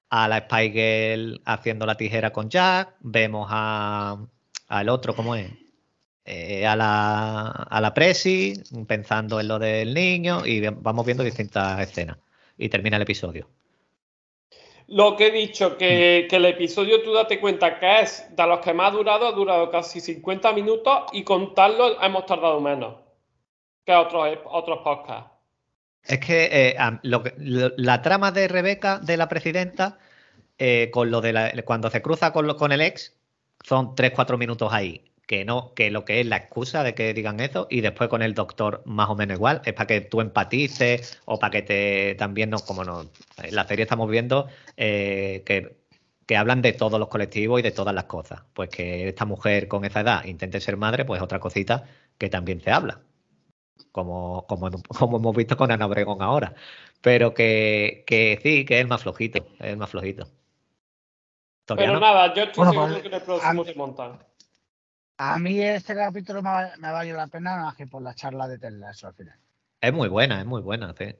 [SPEAKER 1] a la Spy Girl haciendo la tijera con Jack, vemos a, al otro, ¿cómo es? Eh, a, la, a la Presi, pensando en lo del niño, y vamos viendo distintas escenas. Y termina el episodio.
[SPEAKER 6] Lo que he dicho, que, que el episodio tú date cuenta que es de los que más ha durado, ha durado casi 50 minutos y contarlo hemos tardado menos que otros, otros podcasts.
[SPEAKER 1] Es que, eh, lo que- lo- la trama de Rebeca, de la presidenta, eh, con lo de la- cuando se cruza con, lo- con el ex, son 3-4 minutos ahí. Que no, que lo que es la excusa de que digan eso, y después con el doctor más o menos igual, es para que tú empatices o para que te también no, como no, en la serie estamos viendo eh, que, que hablan de todos los colectivos y de todas las cosas. Pues que esta mujer con esa edad intente ser madre, pues otra cosita que también se habla como, como, [LAUGHS] como hemos visto con Ana Obregón ahora. Pero que, que sí, que es el más flojito, es el más flojito. Todavía
[SPEAKER 6] Pero
[SPEAKER 1] no.
[SPEAKER 6] nada, yo estoy
[SPEAKER 5] Bueno,
[SPEAKER 6] seguro
[SPEAKER 5] pues,
[SPEAKER 6] que en el próximo se montan.
[SPEAKER 5] A mí este capítulo me ha, me ha valido la pena más que por la charla de Ted Lasso al final.
[SPEAKER 1] Es muy buena, es muy buena, sí.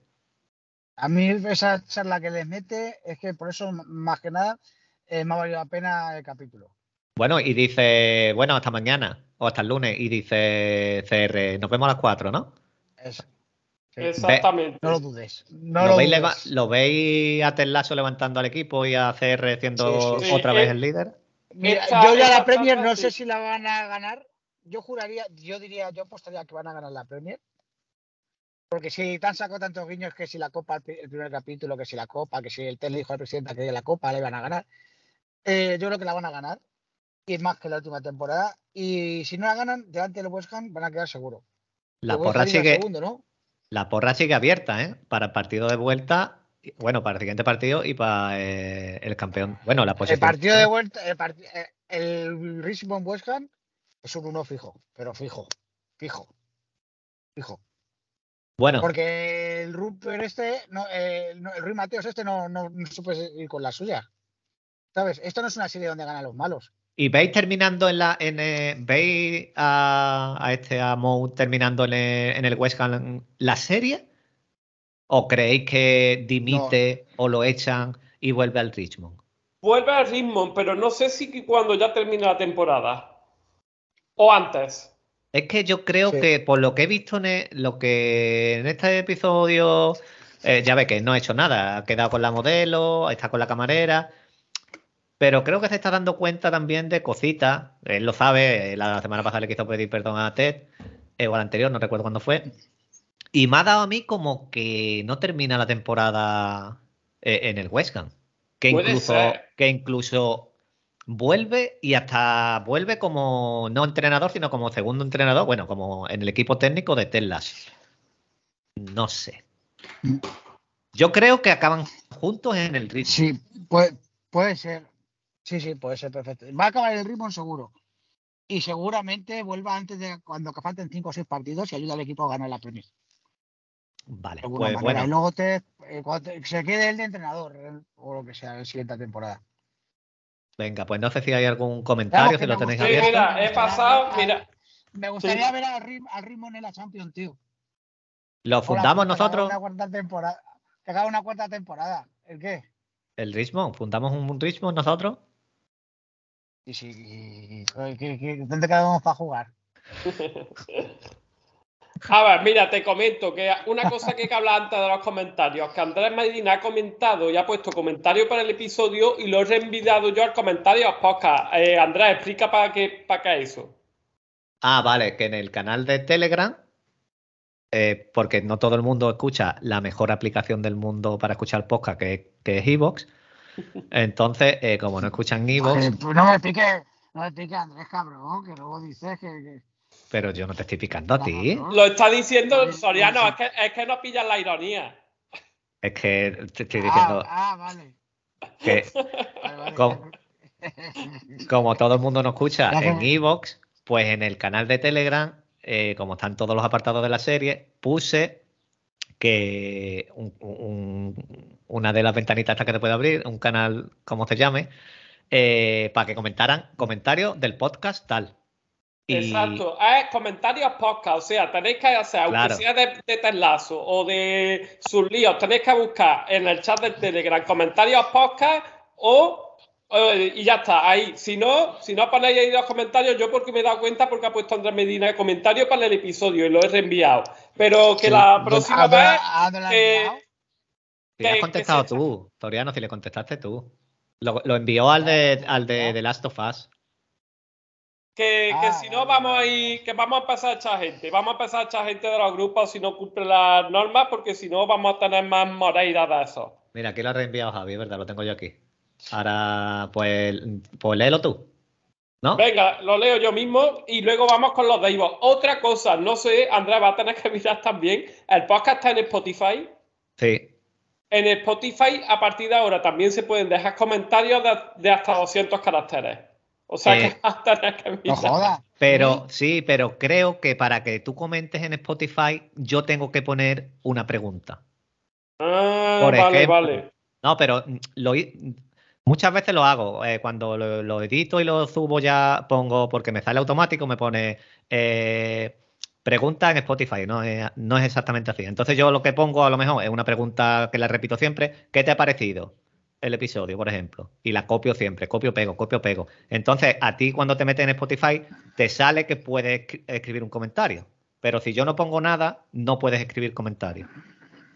[SPEAKER 5] A mí esa charla que les mete es que por eso, más que nada, eh, me ha valido la pena el capítulo.
[SPEAKER 1] Bueno, y dice, bueno, hasta mañana o hasta el lunes, y dice CR, nos vemos a las 4, ¿no?
[SPEAKER 5] Eso. Sí.
[SPEAKER 6] Exactamente.
[SPEAKER 5] No lo dudes. No
[SPEAKER 1] ¿Lo,
[SPEAKER 5] lo,
[SPEAKER 1] veis,
[SPEAKER 5] dudes.
[SPEAKER 1] leva- ¿Lo veis a Ted Lasso levantando al equipo y a CR siendo
[SPEAKER 6] Sí, sí, sí.
[SPEAKER 1] otra
[SPEAKER 6] Eh,
[SPEAKER 1] vez el líder?
[SPEAKER 5] Mira,
[SPEAKER 6] Esta-
[SPEAKER 5] yo ya la Premier no sé
[SPEAKER 6] sí.
[SPEAKER 5] si la van a ganar. Yo juraría, yo diría, yo apostaría que van a ganar la Premier. Porque si te han sacado tantos guiños que si la Copa, el pri- el primer capítulo, que si la Copa, que si el TEL le dijo al presidente que la Copa le iban a ganar. eh, yo creo que la van a ganar. Y es más que la última temporada. Y si no la ganan, delante del West Ham van a quedar seguros.
[SPEAKER 1] La
[SPEAKER 5] El
[SPEAKER 1] porra sigue,
[SPEAKER 5] segundo, ¿no?
[SPEAKER 1] la porra sigue abierta, ¿eh? Para el partido de vuelta, bueno, para el siguiente partido y para eh, el campeón. Bueno, la
[SPEAKER 5] El
[SPEAKER 1] posición.
[SPEAKER 5] partido de vuelta, el, parti- eh, el Richmond West Ham es un uno fijo, pero fijo, fijo, fijo.
[SPEAKER 1] Bueno,
[SPEAKER 5] Porque el Rupert este, no, eh, no, el Rui Mateos este no, no, no supo ir con la suya. ¿Sabes? Esto no es una serie donde ganan los malos.
[SPEAKER 1] ¿Y veis terminando en la. En, eh, ¿Veis a, a este a Mou terminando en el, en el West Ham la serie? ¿O creéis que dimite o lo echan y vuelve al Richmond?
[SPEAKER 6] Vuelve al ritmo, pero no sé si cuando ya termine la temporada. O antes.
[SPEAKER 1] Es que yo creo
[SPEAKER 5] Sí.
[SPEAKER 1] que por lo que he visto en e- lo que en este episodio, eh, ya ve que no ha hecho nada, ha quedado con la modelo, está con la camarera, pero creo que se está dando cuenta también de cositas. Él lo sabe, eh, la semana pasada le quiso pedir perdón a Ted, eh, o al anterior, no recuerdo cuándo fue. Y me ha dado a mí como que no termina la temporada eh, en el West Ham. Que incluso,
[SPEAKER 6] ser.
[SPEAKER 1] que incluso vuelve y hasta vuelve como no entrenador, sino como segundo entrenador, bueno, como en el equipo técnico de Tellas. No sé. Yo creo que acaban juntos en el ritmo.
[SPEAKER 5] Sí, puede, puede ser. Sí, sí, puede ser perfecto. Va a acabar el Richmond seguro. Y seguramente vuelva antes de cuando que falten 5 o 6 partidos y ayuda al equipo a ganar la Premier.
[SPEAKER 1] Vale, pues bueno.
[SPEAKER 5] Y luego te, eh, te- se quede el de entrenador eh, o lo que sea en la siguiente temporada.
[SPEAKER 1] Venga, pues no sé si hay algún comentario,
[SPEAKER 5] Claro,
[SPEAKER 1] si lo tenéis
[SPEAKER 6] Sí,
[SPEAKER 5] gustaría-
[SPEAKER 1] abierto.
[SPEAKER 6] mira, he pasado, mira,
[SPEAKER 5] Me gustaría ver al Rim- al Richmond en la Champions, tío.
[SPEAKER 1] ¿Lo
[SPEAKER 5] Hola,
[SPEAKER 1] fundamos
[SPEAKER 5] que
[SPEAKER 1] nosotros?
[SPEAKER 5] Una cuarta temporada. Que una cuarta temporada. ¿El qué?
[SPEAKER 1] ¿El Richmond? ¿Fundamos un Richmond nosotros?
[SPEAKER 5] Y sí, y- y- joder, ¿qué- qué- ¿dónde quedamos para jugar? [LAUGHS]
[SPEAKER 6] A ver, mira, te comento que una cosa que hay que hablar antes de los comentarios, que Andrés Medina ha comentado y ha puesto comentario para el episodio y lo he reenviado yo al comentario a podcast. Eh, Andrés, explica para qué, para qué es eso.
[SPEAKER 1] Ah, vale, que en el canal de Telegram, eh, porque no todo el mundo escucha la mejor aplicación del mundo para escuchar podcast, que, que es Evox. Entonces, eh, como no escuchan Evox,
[SPEAKER 5] pues no me expliques, No me piques, Andrés, cabrón, que luego dices que. que-
[SPEAKER 1] Pero yo no te estoy picando a ti.
[SPEAKER 6] Lo está diciendo Soriano, es que, es que no pillan la ironía.
[SPEAKER 1] Es que te estoy
[SPEAKER 5] Ah,
[SPEAKER 1] diciendo
[SPEAKER 5] ah, vale.
[SPEAKER 1] que
[SPEAKER 5] vale, vale.
[SPEAKER 1] ¿Cómo? como todo el mundo nos escucha
[SPEAKER 5] Ya
[SPEAKER 1] en Evox, pues en el canal de Telegram, eh, como están todos los apartados de la serie, puse que un- un- una de las ventanitas que te puede abrir, un canal, como se llame, eh, para que comentaran comentarios del podcast tal. Y-
[SPEAKER 6] Exacto. Es comentarios podcast. O sea, tenéis que hacer, aunque
[SPEAKER 1] Claro.
[SPEAKER 6] sea de, de Telazo o de sus líos, tenéis que buscar en el chat del Telegram comentarios podcast o. eh, y ya está, ahí. Si no, si no ponéis ahí los comentarios, yo porque me he dado cuenta porque ha puesto Andrés Medina el comentario para el episodio y lo he reenviado. Pero que
[SPEAKER 1] Sí.
[SPEAKER 6] la
[SPEAKER 5] ¿A
[SPEAKER 6] próxima
[SPEAKER 5] dónde-
[SPEAKER 6] vez.
[SPEAKER 5] a
[SPEAKER 6] que-
[SPEAKER 5] enviado?
[SPEAKER 1] Si le has contestado
[SPEAKER 6] que
[SPEAKER 1] tú, Toriano, si le contestaste tú. Lo, lo envió al de, al de The Last of Us.
[SPEAKER 6] Que, que
[SPEAKER 5] Ah,
[SPEAKER 6] si no vamos
[SPEAKER 5] vale,
[SPEAKER 6] ahí, que vamos a empezar a echar gente, vamos a empezar a echar gente de los grupos si no cumple las normas, porque si no vamos a tener más Moreira de eso.
[SPEAKER 1] Mira, aquí lo ha reenviado Javi, ¿verdad? Lo tengo yo aquí. Ahora, pues, pues léelo tú. ¿No?
[SPEAKER 6] Venga, lo leo yo mismo y luego vamos con los de Ivo. Otra cosa, no sé, Andrea va a tener que mirar también. El podcast está en Spotify.
[SPEAKER 1] Sí.
[SPEAKER 6] En Spotify, a partir de ahora, también se pueden dejar comentarios de, de hasta 200 caracteres. O sea
[SPEAKER 1] Eh,
[SPEAKER 6] que [LAUGHS] vas a tener que
[SPEAKER 5] No
[SPEAKER 6] mirar.
[SPEAKER 5] jodas.
[SPEAKER 1] Pero sí, pero creo que para que tú comentes en Spotify, yo tengo que poner una pregunta.
[SPEAKER 6] Ah,
[SPEAKER 1] Por
[SPEAKER 6] vale,
[SPEAKER 1] ejemplo.
[SPEAKER 6] vale.
[SPEAKER 1] No, pero lo, muchas veces lo hago. eh, cuando lo, lo edito y lo subo ya pongo, porque me sale automático, me pone eh, pregunta en Spotify. No es, no es exactamente así. Entonces yo lo que pongo a lo mejor es una pregunta que la repito siempre. ¿Qué te ha parecido el episodio, por ejemplo? Y la copio siempre, copio, pego, copio, pego. Entonces a ti cuando te metes en Spotify te sale que puedes escri- escribir un comentario. Pero si yo no pongo nada, no puedes escribir comentarios.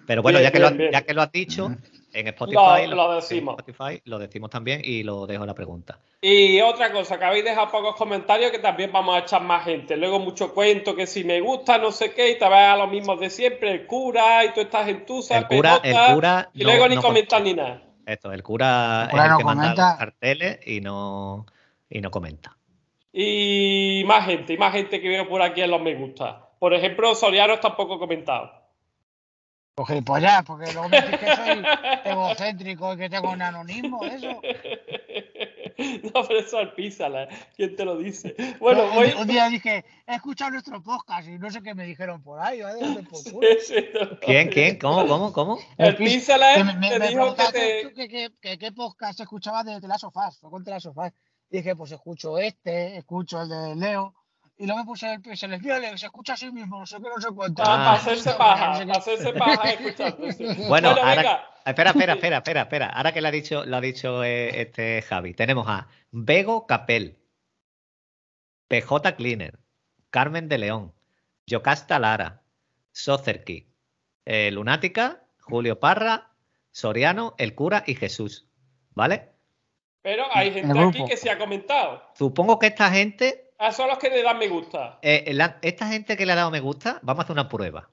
[SPEAKER 1] Pero bueno,
[SPEAKER 6] Bien,
[SPEAKER 1] ya, que lo,
[SPEAKER 6] bien,
[SPEAKER 1] ya que lo has dicho, en Spotify
[SPEAKER 6] Lo- lo
[SPEAKER 1] en
[SPEAKER 6] decimos.
[SPEAKER 1] Spotify lo decimos también y lo dejo la pregunta.
[SPEAKER 6] Y otra cosa, que habéis dejado pocos comentarios que también vamos a echar más gente. Luego mucho cuento que si me gusta, no sé qué, y te vas a los mismos de siempre, el cura, y tú estás en tusa,
[SPEAKER 1] El cura, el cura
[SPEAKER 6] y
[SPEAKER 1] no-
[SPEAKER 6] luego ni
[SPEAKER 1] no
[SPEAKER 6] comentas
[SPEAKER 1] comenta.
[SPEAKER 6] ni nada.
[SPEAKER 1] Esto, el cura,
[SPEAKER 5] El cura
[SPEAKER 1] es el
[SPEAKER 5] no
[SPEAKER 1] que manda
[SPEAKER 5] comenta.
[SPEAKER 1] los carteles y no, y no comenta.
[SPEAKER 6] Y más gente, y más gente que veo por aquí en los me gusta. Por ejemplo, Soriano está un comentado.
[SPEAKER 5] Pues gilipollas, porque luego me dices que soy egocéntrico y que tengo un anónimo, eso. [LAUGHS]
[SPEAKER 6] no, pero eso es písala. ¿Quién te lo dice? Bueno,
[SPEAKER 5] un,
[SPEAKER 6] voy.
[SPEAKER 5] un día dije, he escuchado nuestro podcast y no sé qué me dijeron por ahí.
[SPEAKER 6] Sí, sí, no.
[SPEAKER 1] ¿Quién, quién? ¿Cómo, cómo, cómo?
[SPEAKER 6] Písala
[SPEAKER 5] que me, me-
[SPEAKER 6] te
[SPEAKER 5] me
[SPEAKER 6] dijo que te.
[SPEAKER 5] tú que, que- que qué podcast escuchabas de The Last of Us, fue con The Last of Us. Y dije, pues escucho este, escucho el de Leo. Y luego me puse el se les Leo, se escucha a sí mismo, no sé qué, no sé cuánto.
[SPEAKER 6] Ah,
[SPEAKER 1] Ah.
[SPEAKER 6] para hacerse paja, hacerse paja escuchándose. [LAUGHS]
[SPEAKER 1] Bueno,
[SPEAKER 6] Bueno,
[SPEAKER 1] ahora,
[SPEAKER 6] venga.
[SPEAKER 1] espera, espera, espera, espera, espera. Ahora que lo ha dicho, lo ha dicho eh, este Javi, tenemos a Bego Capel, PJ Cleaner, Carmen de León, Yocasta Lara, Sozerki, eh, Lunática, Julio Parra, Soriano, El Cura y Jesús. ¿Vale?
[SPEAKER 6] Pero hay gente aquí que se ha comentado.
[SPEAKER 1] Supongo que esta gente
[SPEAKER 6] Ah, son los que le dan me gusta.
[SPEAKER 1] Eh, la- esta gente que le ha dado me gusta, vamos a hacer una prueba.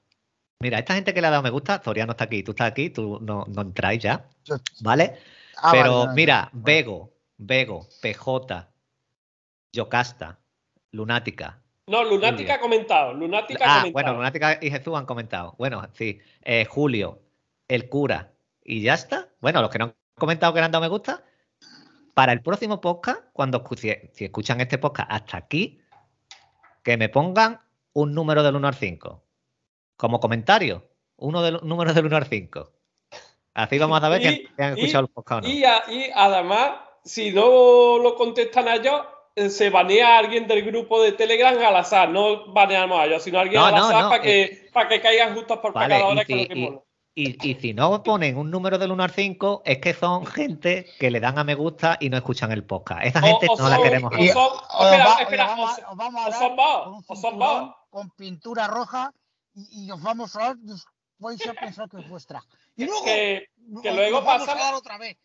[SPEAKER 1] Mira, esta gente que le ha dado me gusta, Soriano está aquí, tú estás aquí, tú no, no entráis ya,
[SPEAKER 5] Yo-
[SPEAKER 1] ¿vale?
[SPEAKER 5] Ah,
[SPEAKER 1] Pero
[SPEAKER 5] vale, vale.
[SPEAKER 1] mira, Vego, Vego, PJ, Yocasta, Lunática.
[SPEAKER 6] No, Lunática ha comentado. Lunática ha
[SPEAKER 1] Ah,
[SPEAKER 6] comentado.
[SPEAKER 1] bueno, Lunática y Jesús han comentado. Bueno, sí. Eh, Julio, el cura y ya está. Bueno, los que no han comentado que le han dado me gusta, para el próximo podcast, cuando si, si escuchan este podcast hasta aquí, que me pongan un número del 1 al 5. Como comentario, uno del número del 1 al 5. Así vamos a saber que,
[SPEAKER 6] Y-
[SPEAKER 1] que han
[SPEAKER 6] y-
[SPEAKER 1] escuchado el podcast o no.
[SPEAKER 6] Y, a- y además, si no lo contestan a ellos, eh, se banea a alguien del grupo de Telegram al azar. No baneamos a ellos, sino a alguien
[SPEAKER 1] No,
[SPEAKER 6] al azar
[SPEAKER 1] no,
[SPEAKER 6] para que, para que caigan justos por
[SPEAKER 1] Vale,
[SPEAKER 6] pecadores,
[SPEAKER 1] y
[SPEAKER 6] que es lo
[SPEAKER 1] si-
[SPEAKER 6] que
[SPEAKER 1] y- si no ponen un número del 1 al 5, es que son gente que le dan a me gusta y no escuchan el podcast. Esa
[SPEAKER 6] O-
[SPEAKER 1] gente
[SPEAKER 6] o
[SPEAKER 1] no la queremos
[SPEAKER 6] o son-
[SPEAKER 5] os
[SPEAKER 6] espera, espera,
[SPEAKER 5] a- os vamos a
[SPEAKER 6] o son vos, o son vos.
[SPEAKER 5] con pintura roja y, y os vamos a dar, vais a pensar que es vuestra. Y luego,
[SPEAKER 6] Que, luego pasa-
[SPEAKER 5] a otra vez.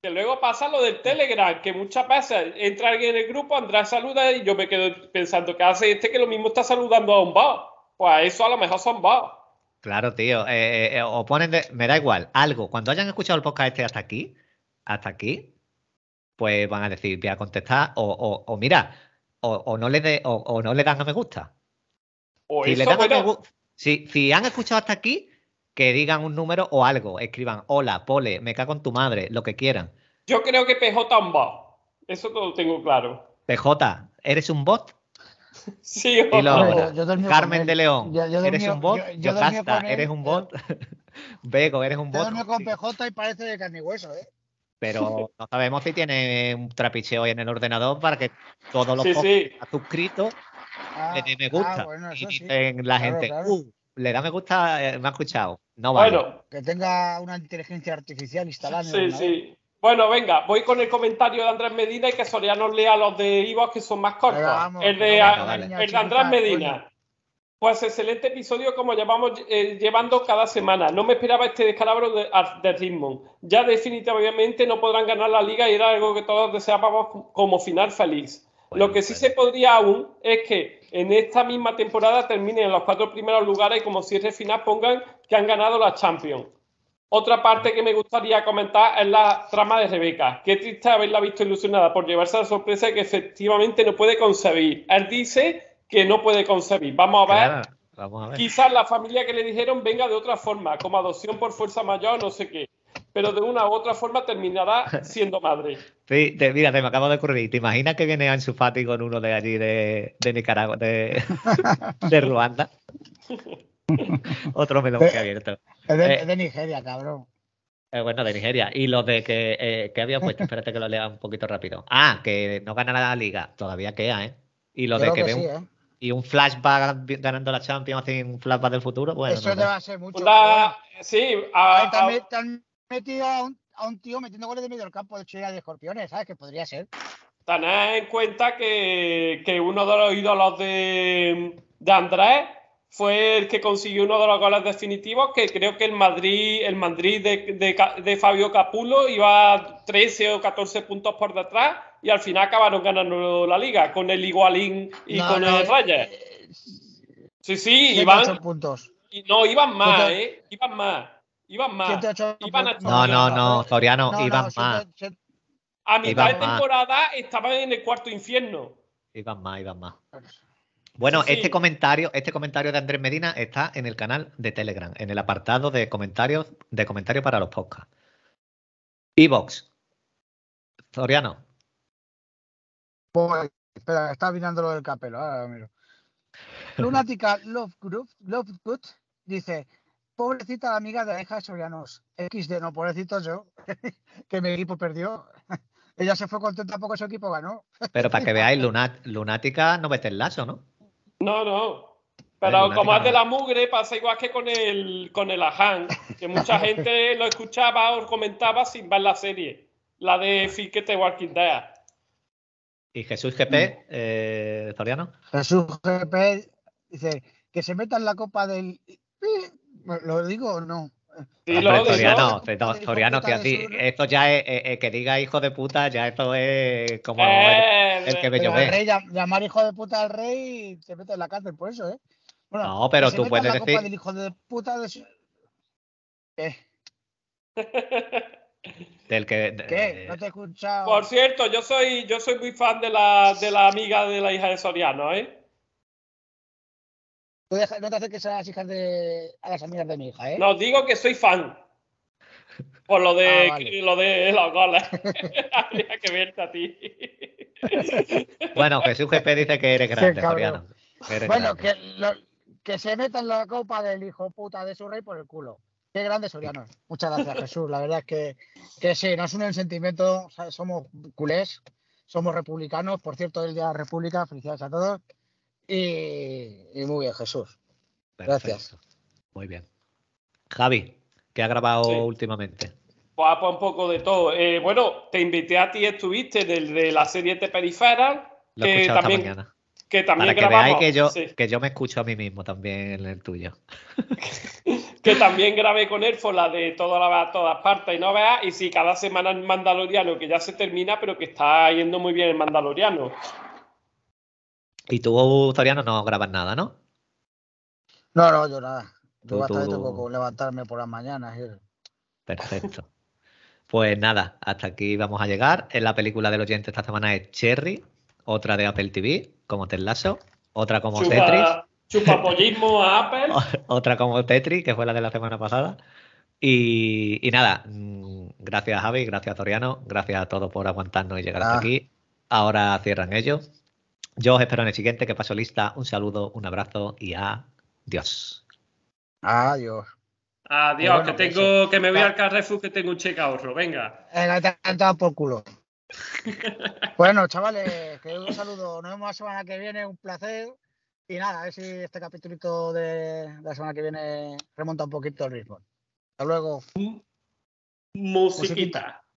[SPEAKER 6] que luego pasa lo del Telegram, que muchas veces entra alguien en el grupo, Andrés saluda y yo me quedo pensando que hace este que lo mismo está saludando a un bot. Pues eso a lo mejor son bots.
[SPEAKER 1] Claro, tío. eh, eh, o ponen de- me da igual, algo. Cuando hayan escuchado el podcast este hasta aquí, hasta aquí, pues van a decir, voy a contestar, o, o- o mira, o, o no le de- o, no le dan a me gusta.
[SPEAKER 6] O
[SPEAKER 1] Si le
[SPEAKER 6] eso,
[SPEAKER 1] dan a me gu- si, si han escuchado hasta aquí, que digan un número o algo, escriban, hola, pole, me cago en tu madre, lo que quieran.
[SPEAKER 6] yo creo que PJ un bot. Eso todo lo tengo claro.
[SPEAKER 1] PJ, ¿eres un bot?
[SPEAKER 6] Sí,
[SPEAKER 5] yo- yo dormí
[SPEAKER 1] Carmen de. León,
[SPEAKER 5] Yo- yo
[SPEAKER 1] ¿eres un bot?
[SPEAKER 5] yo- yo dormí
[SPEAKER 1] Yocasta, ¿eres un bot? [LAUGHS] Bego, ¿eres un
[SPEAKER 5] Yo
[SPEAKER 1] bot?
[SPEAKER 5] dormí con
[SPEAKER 1] Sí.
[SPEAKER 5] PJ y parece de carne y hueso, ¿eh?
[SPEAKER 1] Pero no sabemos si tiene un trapicheo ahí en el ordenador para que todos los
[SPEAKER 6] Sí, sí.
[SPEAKER 1] suscritos
[SPEAKER 5] Ah,
[SPEAKER 1] le den me
[SPEAKER 5] ah,
[SPEAKER 1] gusta.
[SPEAKER 5] bueno,
[SPEAKER 1] y
[SPEAKER 5] sí.
[SPEAKER 1] dicen la
[SPEAKER 5] Claro,
[SPEAKER 1] gente,
[SPEAKER 5] claro.
[SPEAKER 1] "Uh, le da me gusta, eh, me ha escuchado. No vale.
[SPEAKER 6] Bueno,
[SPEAKER 5] Que tenga una inteligencia artificial instalada en el
[SPEAKER 6] sí, sí. Bueno, venga, voy con el comentario de Andrés Medina y que Soriano lea los de Ivo que son más cortos.
[SPEAKER 5] Vamos,
[SPEAKER 6] el de,
[SPEAKER 5] niña
[SPEAKER 6] el de Andrés. Medina. Pues excelente episodio como llevamos eh, llevando cada semana. No me esperaba este descalabro de, a- de Richmond. Ya definitivamente no podrán ganar la liga y era algo que todos deseábamos como final feliz.
[SPEAKER 1] Bueno,
[SPEAKER 6] Lo que sí
[SPEAKER 1] bueno.
[SPEAKER 6] se podría aún es que en esta misma temporada terminen en los cuatro primeros lugares y como cierre final pongan que han ganado la Champions. Otra parte que me gustaría comentar es la trama de Rebeca. Qué triste haberla visto ilusionada por llevarse la sorpresa que efectivamente no puede concebir. Él dice que no puede concebir. Vamos a ver.
[SPEAKER 1] Claro, vamos a ver.
[SPEAKER 6] Quizás la familia que le dijeron venga de otra forma, como adopción por fuerza mayor, no sé qué. Pero de una u otra forma terminará [LAUGHS] siendo madre.
[SPEAKER 1] Sí, te- mira, te me acabo de ocurrir. ¿Te imaginas que viene Ansu Fati con uno de allí de, de Nicaragua, de, [LAUGHS] de Ruanda? [LAUGHS] Otro melón que abierto.
[SPEAKER 5] Es de,
[SPEAKER 1] Eh.
[SPEAKER 5] es de Nigeria, cabrón.
[SPEAKER 1] Eh, bueno, de Nigeria. Y los de que, eh, que había puesto, espérate que lo lea un poquito rápido. Ah, que no gana la liga. Todavía queda, ¿eh? Y lo de que,
[SPEAKER 5] que
[SPEAKER 1] ve
[SPEAKER 5] sí,
[SPEAKER 1] un,
[SPEAKER 5] ¿eh?
[SPEAKER 1] y un flashback ganando la Champions, así un flashback del futuro. Bueno,
[SPEAKER 5] Eso
[SPEAKER 1] no
[SPEAKER 5] te va a ser mucho.
[SPEAKER 6] Una- sí, a-
[SPEAKER 5] te han metido a un, a un tío metiendo goles de medio del campo de Chile de escorpiones, ¿sabes? Que podría ser.
[SPEAKER 6] Tened en cuenta que, que uno de los ídolos de, de Andrés fue el que consiguió uno de los goles definitivos, que creo que el Madrid, el Madrid de, de de Fabio Capulo iba 13 o 14 puntos por detrás y al final acabaron ganando la liga con el Igualín y
[SPEAKER 5] No,
[SPEAKER 6] con
[SPEAKER 5] no,
[SPEAKER 6] el Reyes.
[SPEAKER 5] eh,
[SPEAKER 6] Sí, sí,
[SPEAKER 5] siete,
[SPEAKER 6] iban,
[SPEAKER 5] puntos.
[SPEAKER 6] y no, iban más, ¿eh? Iban más, iban más. Iban a.
[SPEAKER 1] No, no, no, Soriano,
[SPEAKER 5] No, no,
[SPEAKER 1] iban más.
[SPEAKER 6] A mitad
[SPEAKER 1] Iban
[SPEAKER 6] de
[SPEAKER 1] más.
[SPEAKER 6] temporada estaban en el cuarto infierno.
[SPEAKER 1] Iban más, iban más. Bueno,
[SPEAKER 6] Sí, sí.
[SPEAKER 1] este comentario, este comentario de Andrés Medina está en el canal de Telegram, en el apartado de comentarios, de comentarios para los podcasts. Evox. Soriano.
[SPEAKER 5] Voy. Espera, está mirando lo del capelo. Ahora lo miro. Lunática Love Group, Love Good dice: Pobrecita la amiga de la hija de Sorianos. XD, no, pobrecito yo, [LAUGHS] que mi equipo perdió. [LAUGHS] Ella se fue contenta porque su equipo ganó.
[SPEAKER 1] Pero para que [LAUGHS] veáis, lunat- lunática no vete el lazo, ¿no?
[SPEAKER 6] No, no.
[SPEAKER 1] Eh,
[SPEAKER 6] Pero como es de la mugre, pasa igual que con el con el Ajan, que mucha [LAUGHS] gente lo escuchaba o comentaba sin ver la serie. La de Fiquete Walking Dead.
[SPEAKER 1] Y Jesús GP, eh, Soriano.
[SPEAKER 5] Jesús GP dice: Que se meta en la copa del. ¿Lo digo o no?
[SPEAKER 6] Dilo,
[SPEAKER 1] Hombre,
[SPEAKER 6] dilo.
[SPEAKER 1] Soriano,
[SPEAKER 5] dilo.
[SPEAKER 1] Soriano, que así, esto ya es, eh, eh, que diga hijo de puta, ya esto es como el,
[SPEAKER 6] Eh,
[SPEAKER 1] el que me llové.
[SPEAKER 5] llamar hijo de puta al rey y se mete en la cárcel por eso, ¿eh? Bueno,
[SPEAKER 1] No, pero tú puedes
[SPEAKER 5] la
[SPEAKER 1] decir-
[SPEAKER 5] del hijo de puta de su- Eh, [LAUGHS]
[SPEAKER 1] del que.
[SPEAKER 5] ¿Qué? No te he escuchado.
[SPEAKER 6] Por cierto, yo soy, yo soy muy fan de la, de la amiga de la hija de Soriano, ¿eh?
[SPEAKER 5] Tú deja- no te acerques a las hijas de. a las amigas de mi hija, ¿eh?
[SPEAKER 6] No, digo que soy fan. Por lo de,
[SPEAKER 5] Ah, vale.
[SPEAKER 6] lo de los [LAUGHS] goles. Habría que verte a ti.
[SPEAKER 1] Bueno, Jesús GP dice que eres grande, eres
[SPEAKER 5] bueno,
[SPEAKER 1] grande.
[SPEAKER 5] que, lo- que se meta en la copa del hijo puta de su rey por el culo. Qué grande Soriano. Muchas gracias, [LAUGHS] Jesús. La verdad es que, que sí, nos une el sentimiento. o sea, Somos culés, somos republicanos. Por cierto, el Día de la República. Felicidades a todos. Y, y muy bien, Jesús. gracias.
[SPEAKER 1] Muy bien. Javi, ¿qué ha grabado
[SPEAKER 6] Sí.
[SPEAKER 1] últimamente?
[SPEAKER 6] Pues un poco de todo. Eh, bueno, te invité a ti, estuviste del de la serie de Peripheral,
[SPEAKER 1] Lo he
[SPEAKER 6] que
[SPEAKER 1] escuchado
[SPEAKER 6] también,
[SPEAKER 1] esta mañana.
[SPEAKER 6] que también
[SPEAKER 1] Para que
[SPEAKER 6] grabamos.
[SPEAKER 1] veáis que yo,
[SPEAKER 6] sí,
[SPEAKER 1] que yo me escucho a mí mismo también en el tuyo. [LAUGHS]
[SPEAKER 6] que también grabé con él fue la de toda la, todas partes y no veas. Y sí, cada semana el Mandaloriano, que ya se termina, pero que está yendo muy bien el Mandaloriano.
[SPEAKER 1] Y tú, Soriano, no grabas nada, ¿no?
[SPEAKER 5] No, no, yo nada.
[SPEAKER 1] Tú-
[SPEAKER 5] Yo bastante
[SPEAKER 1] tú-
[SPEAKER 5] tengo que levantarme por las mañanas. y-
[SPEAKER 1] Perfecto. Pues nada, hasta aquí vamos a llegar. En la película del oyente esta semana es Cherry, otra de Apple TV, como Ted Lasso, otra como Tetris,
[SPEAKER 6] Chupa, chupapollismo a Apple. [LAUGHS]
[SPEAKER 1] otra como Tetris, que fue la de la semana pasada. Y, y nada, mm, gracias Javi, gracias Toriano, gracias a todos por aguantarnos y llegar hasta aquí. Ahora cierran ellos. Yo os espero en el siguiente, que paso lista. Un saludo, un abrazo y adiós.
[SPEAKER 5] Adiós.
[SPEAKER 6] Adiós,
[SPEAKER 5] Bueno,
[SPEAKER 6] que
[SPEAKER 5] eso.
[SPEAKER 6] tengo que me voy
[SPEAKER 5] Va.
[SPEAKER 6] al Carrefour que tengo un cheque ahorro. Venga.
[SPEAKER 5] Venga, te han dado por culo. [LAUGHS] bueno, chavales, que un saludo. Nos vemos la semana que viene, un placer. Y nada, a ver si este capítulo de la semana que viene remonta un poquito el ritmo. Hasta luego.
[SPEAKER 6] Musiquita.